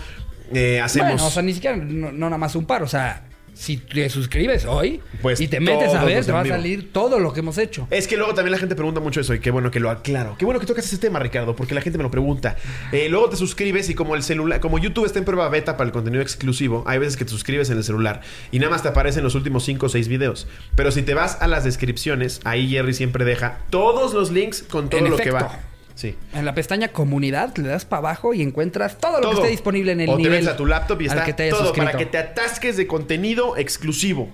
Eh, hacemos. Bueno, o sea, ni siquiera, no, no nada más un par. O sea, si te suscribes hoy Pues y te metes a ver, te va a salir todo lo que hemos hecho. Es que luego también la gente pregunta mucho eso y qué bueno que lo aclaro. Qué bueno que tocas ese tema, Ricardo, porque la gente me lo pregunta. Eh, luego te suscribes y como el celular, como YouTube está en prueba beta para el contenido exclusivo, hay veces que te suscribes en el celular y nada más te aparecen los últimos 5 o 6 videos. Pero si te vas a las descripciones, ahí Jerry siempre deja todos los links con todo En lo que va. Sí. En la pestaña comunidad le das para abajo y encuentras todo lo Todo. que esté disponible en el o nivel. te metes a tu laptop y está que te hayas todo suscrito. para que te atasques de contenido exclusivo.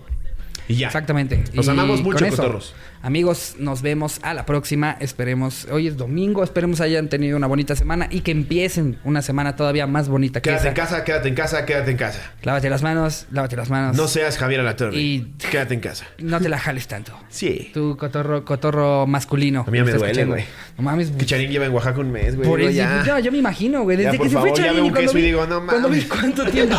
Y ya. Exactamente. Los Y amamos mucho, cotorros. Amigos, nos vemos a la próxima. Esperemos, hoy es domingo, esperemos hayan tenido una bonita semana y que empiecen una semana todavía más bonita que Quédate esa. en casa, quédate en casa, quédate en casa. Lávate las manos, lávate las manos. No seas Javier Alatorre. Y- Quédate en casa. No te la jales tanto. Sí. Tu cotorro, cotorro masculino. A mí ya me ¿Estás duele, güey. No mames. Que Charín lleva en Oaxaca un mes, güey. Por eso, ya. yo, yo me imagino, güey. Desde Ya, que por se favor, fue ya Charín veo y un cuando queso y vi, digo, no cuando vi mames. cuánto tiempo,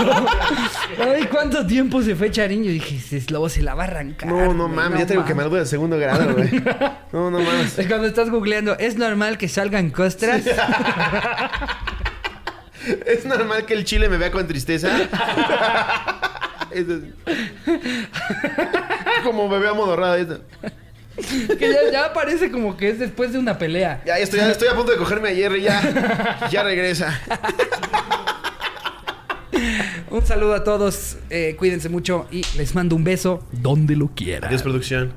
cuando vi cuánto tiempo se fue Charín, yo dije, lobo se la va a arrancar. No, no mames, ya tengo mames. quemadura de segundo grado, güey. (laughs) No, no mames. Es Cuando estás googleando, ¿es normal que salgan costras? (laughs) ¿Es normal que el chile me vea con tristeza? (laughs) Como bebé amodorrado. eso. que ya, ya parece como que es después de una pelea. Ya, estoy, ya estoy a punto de cogerme a Jerry, ya. Ya regresa. Un saludo a todos, eh, cuídense mucho y les mando un beso donde lo quieran. Adiós, producción.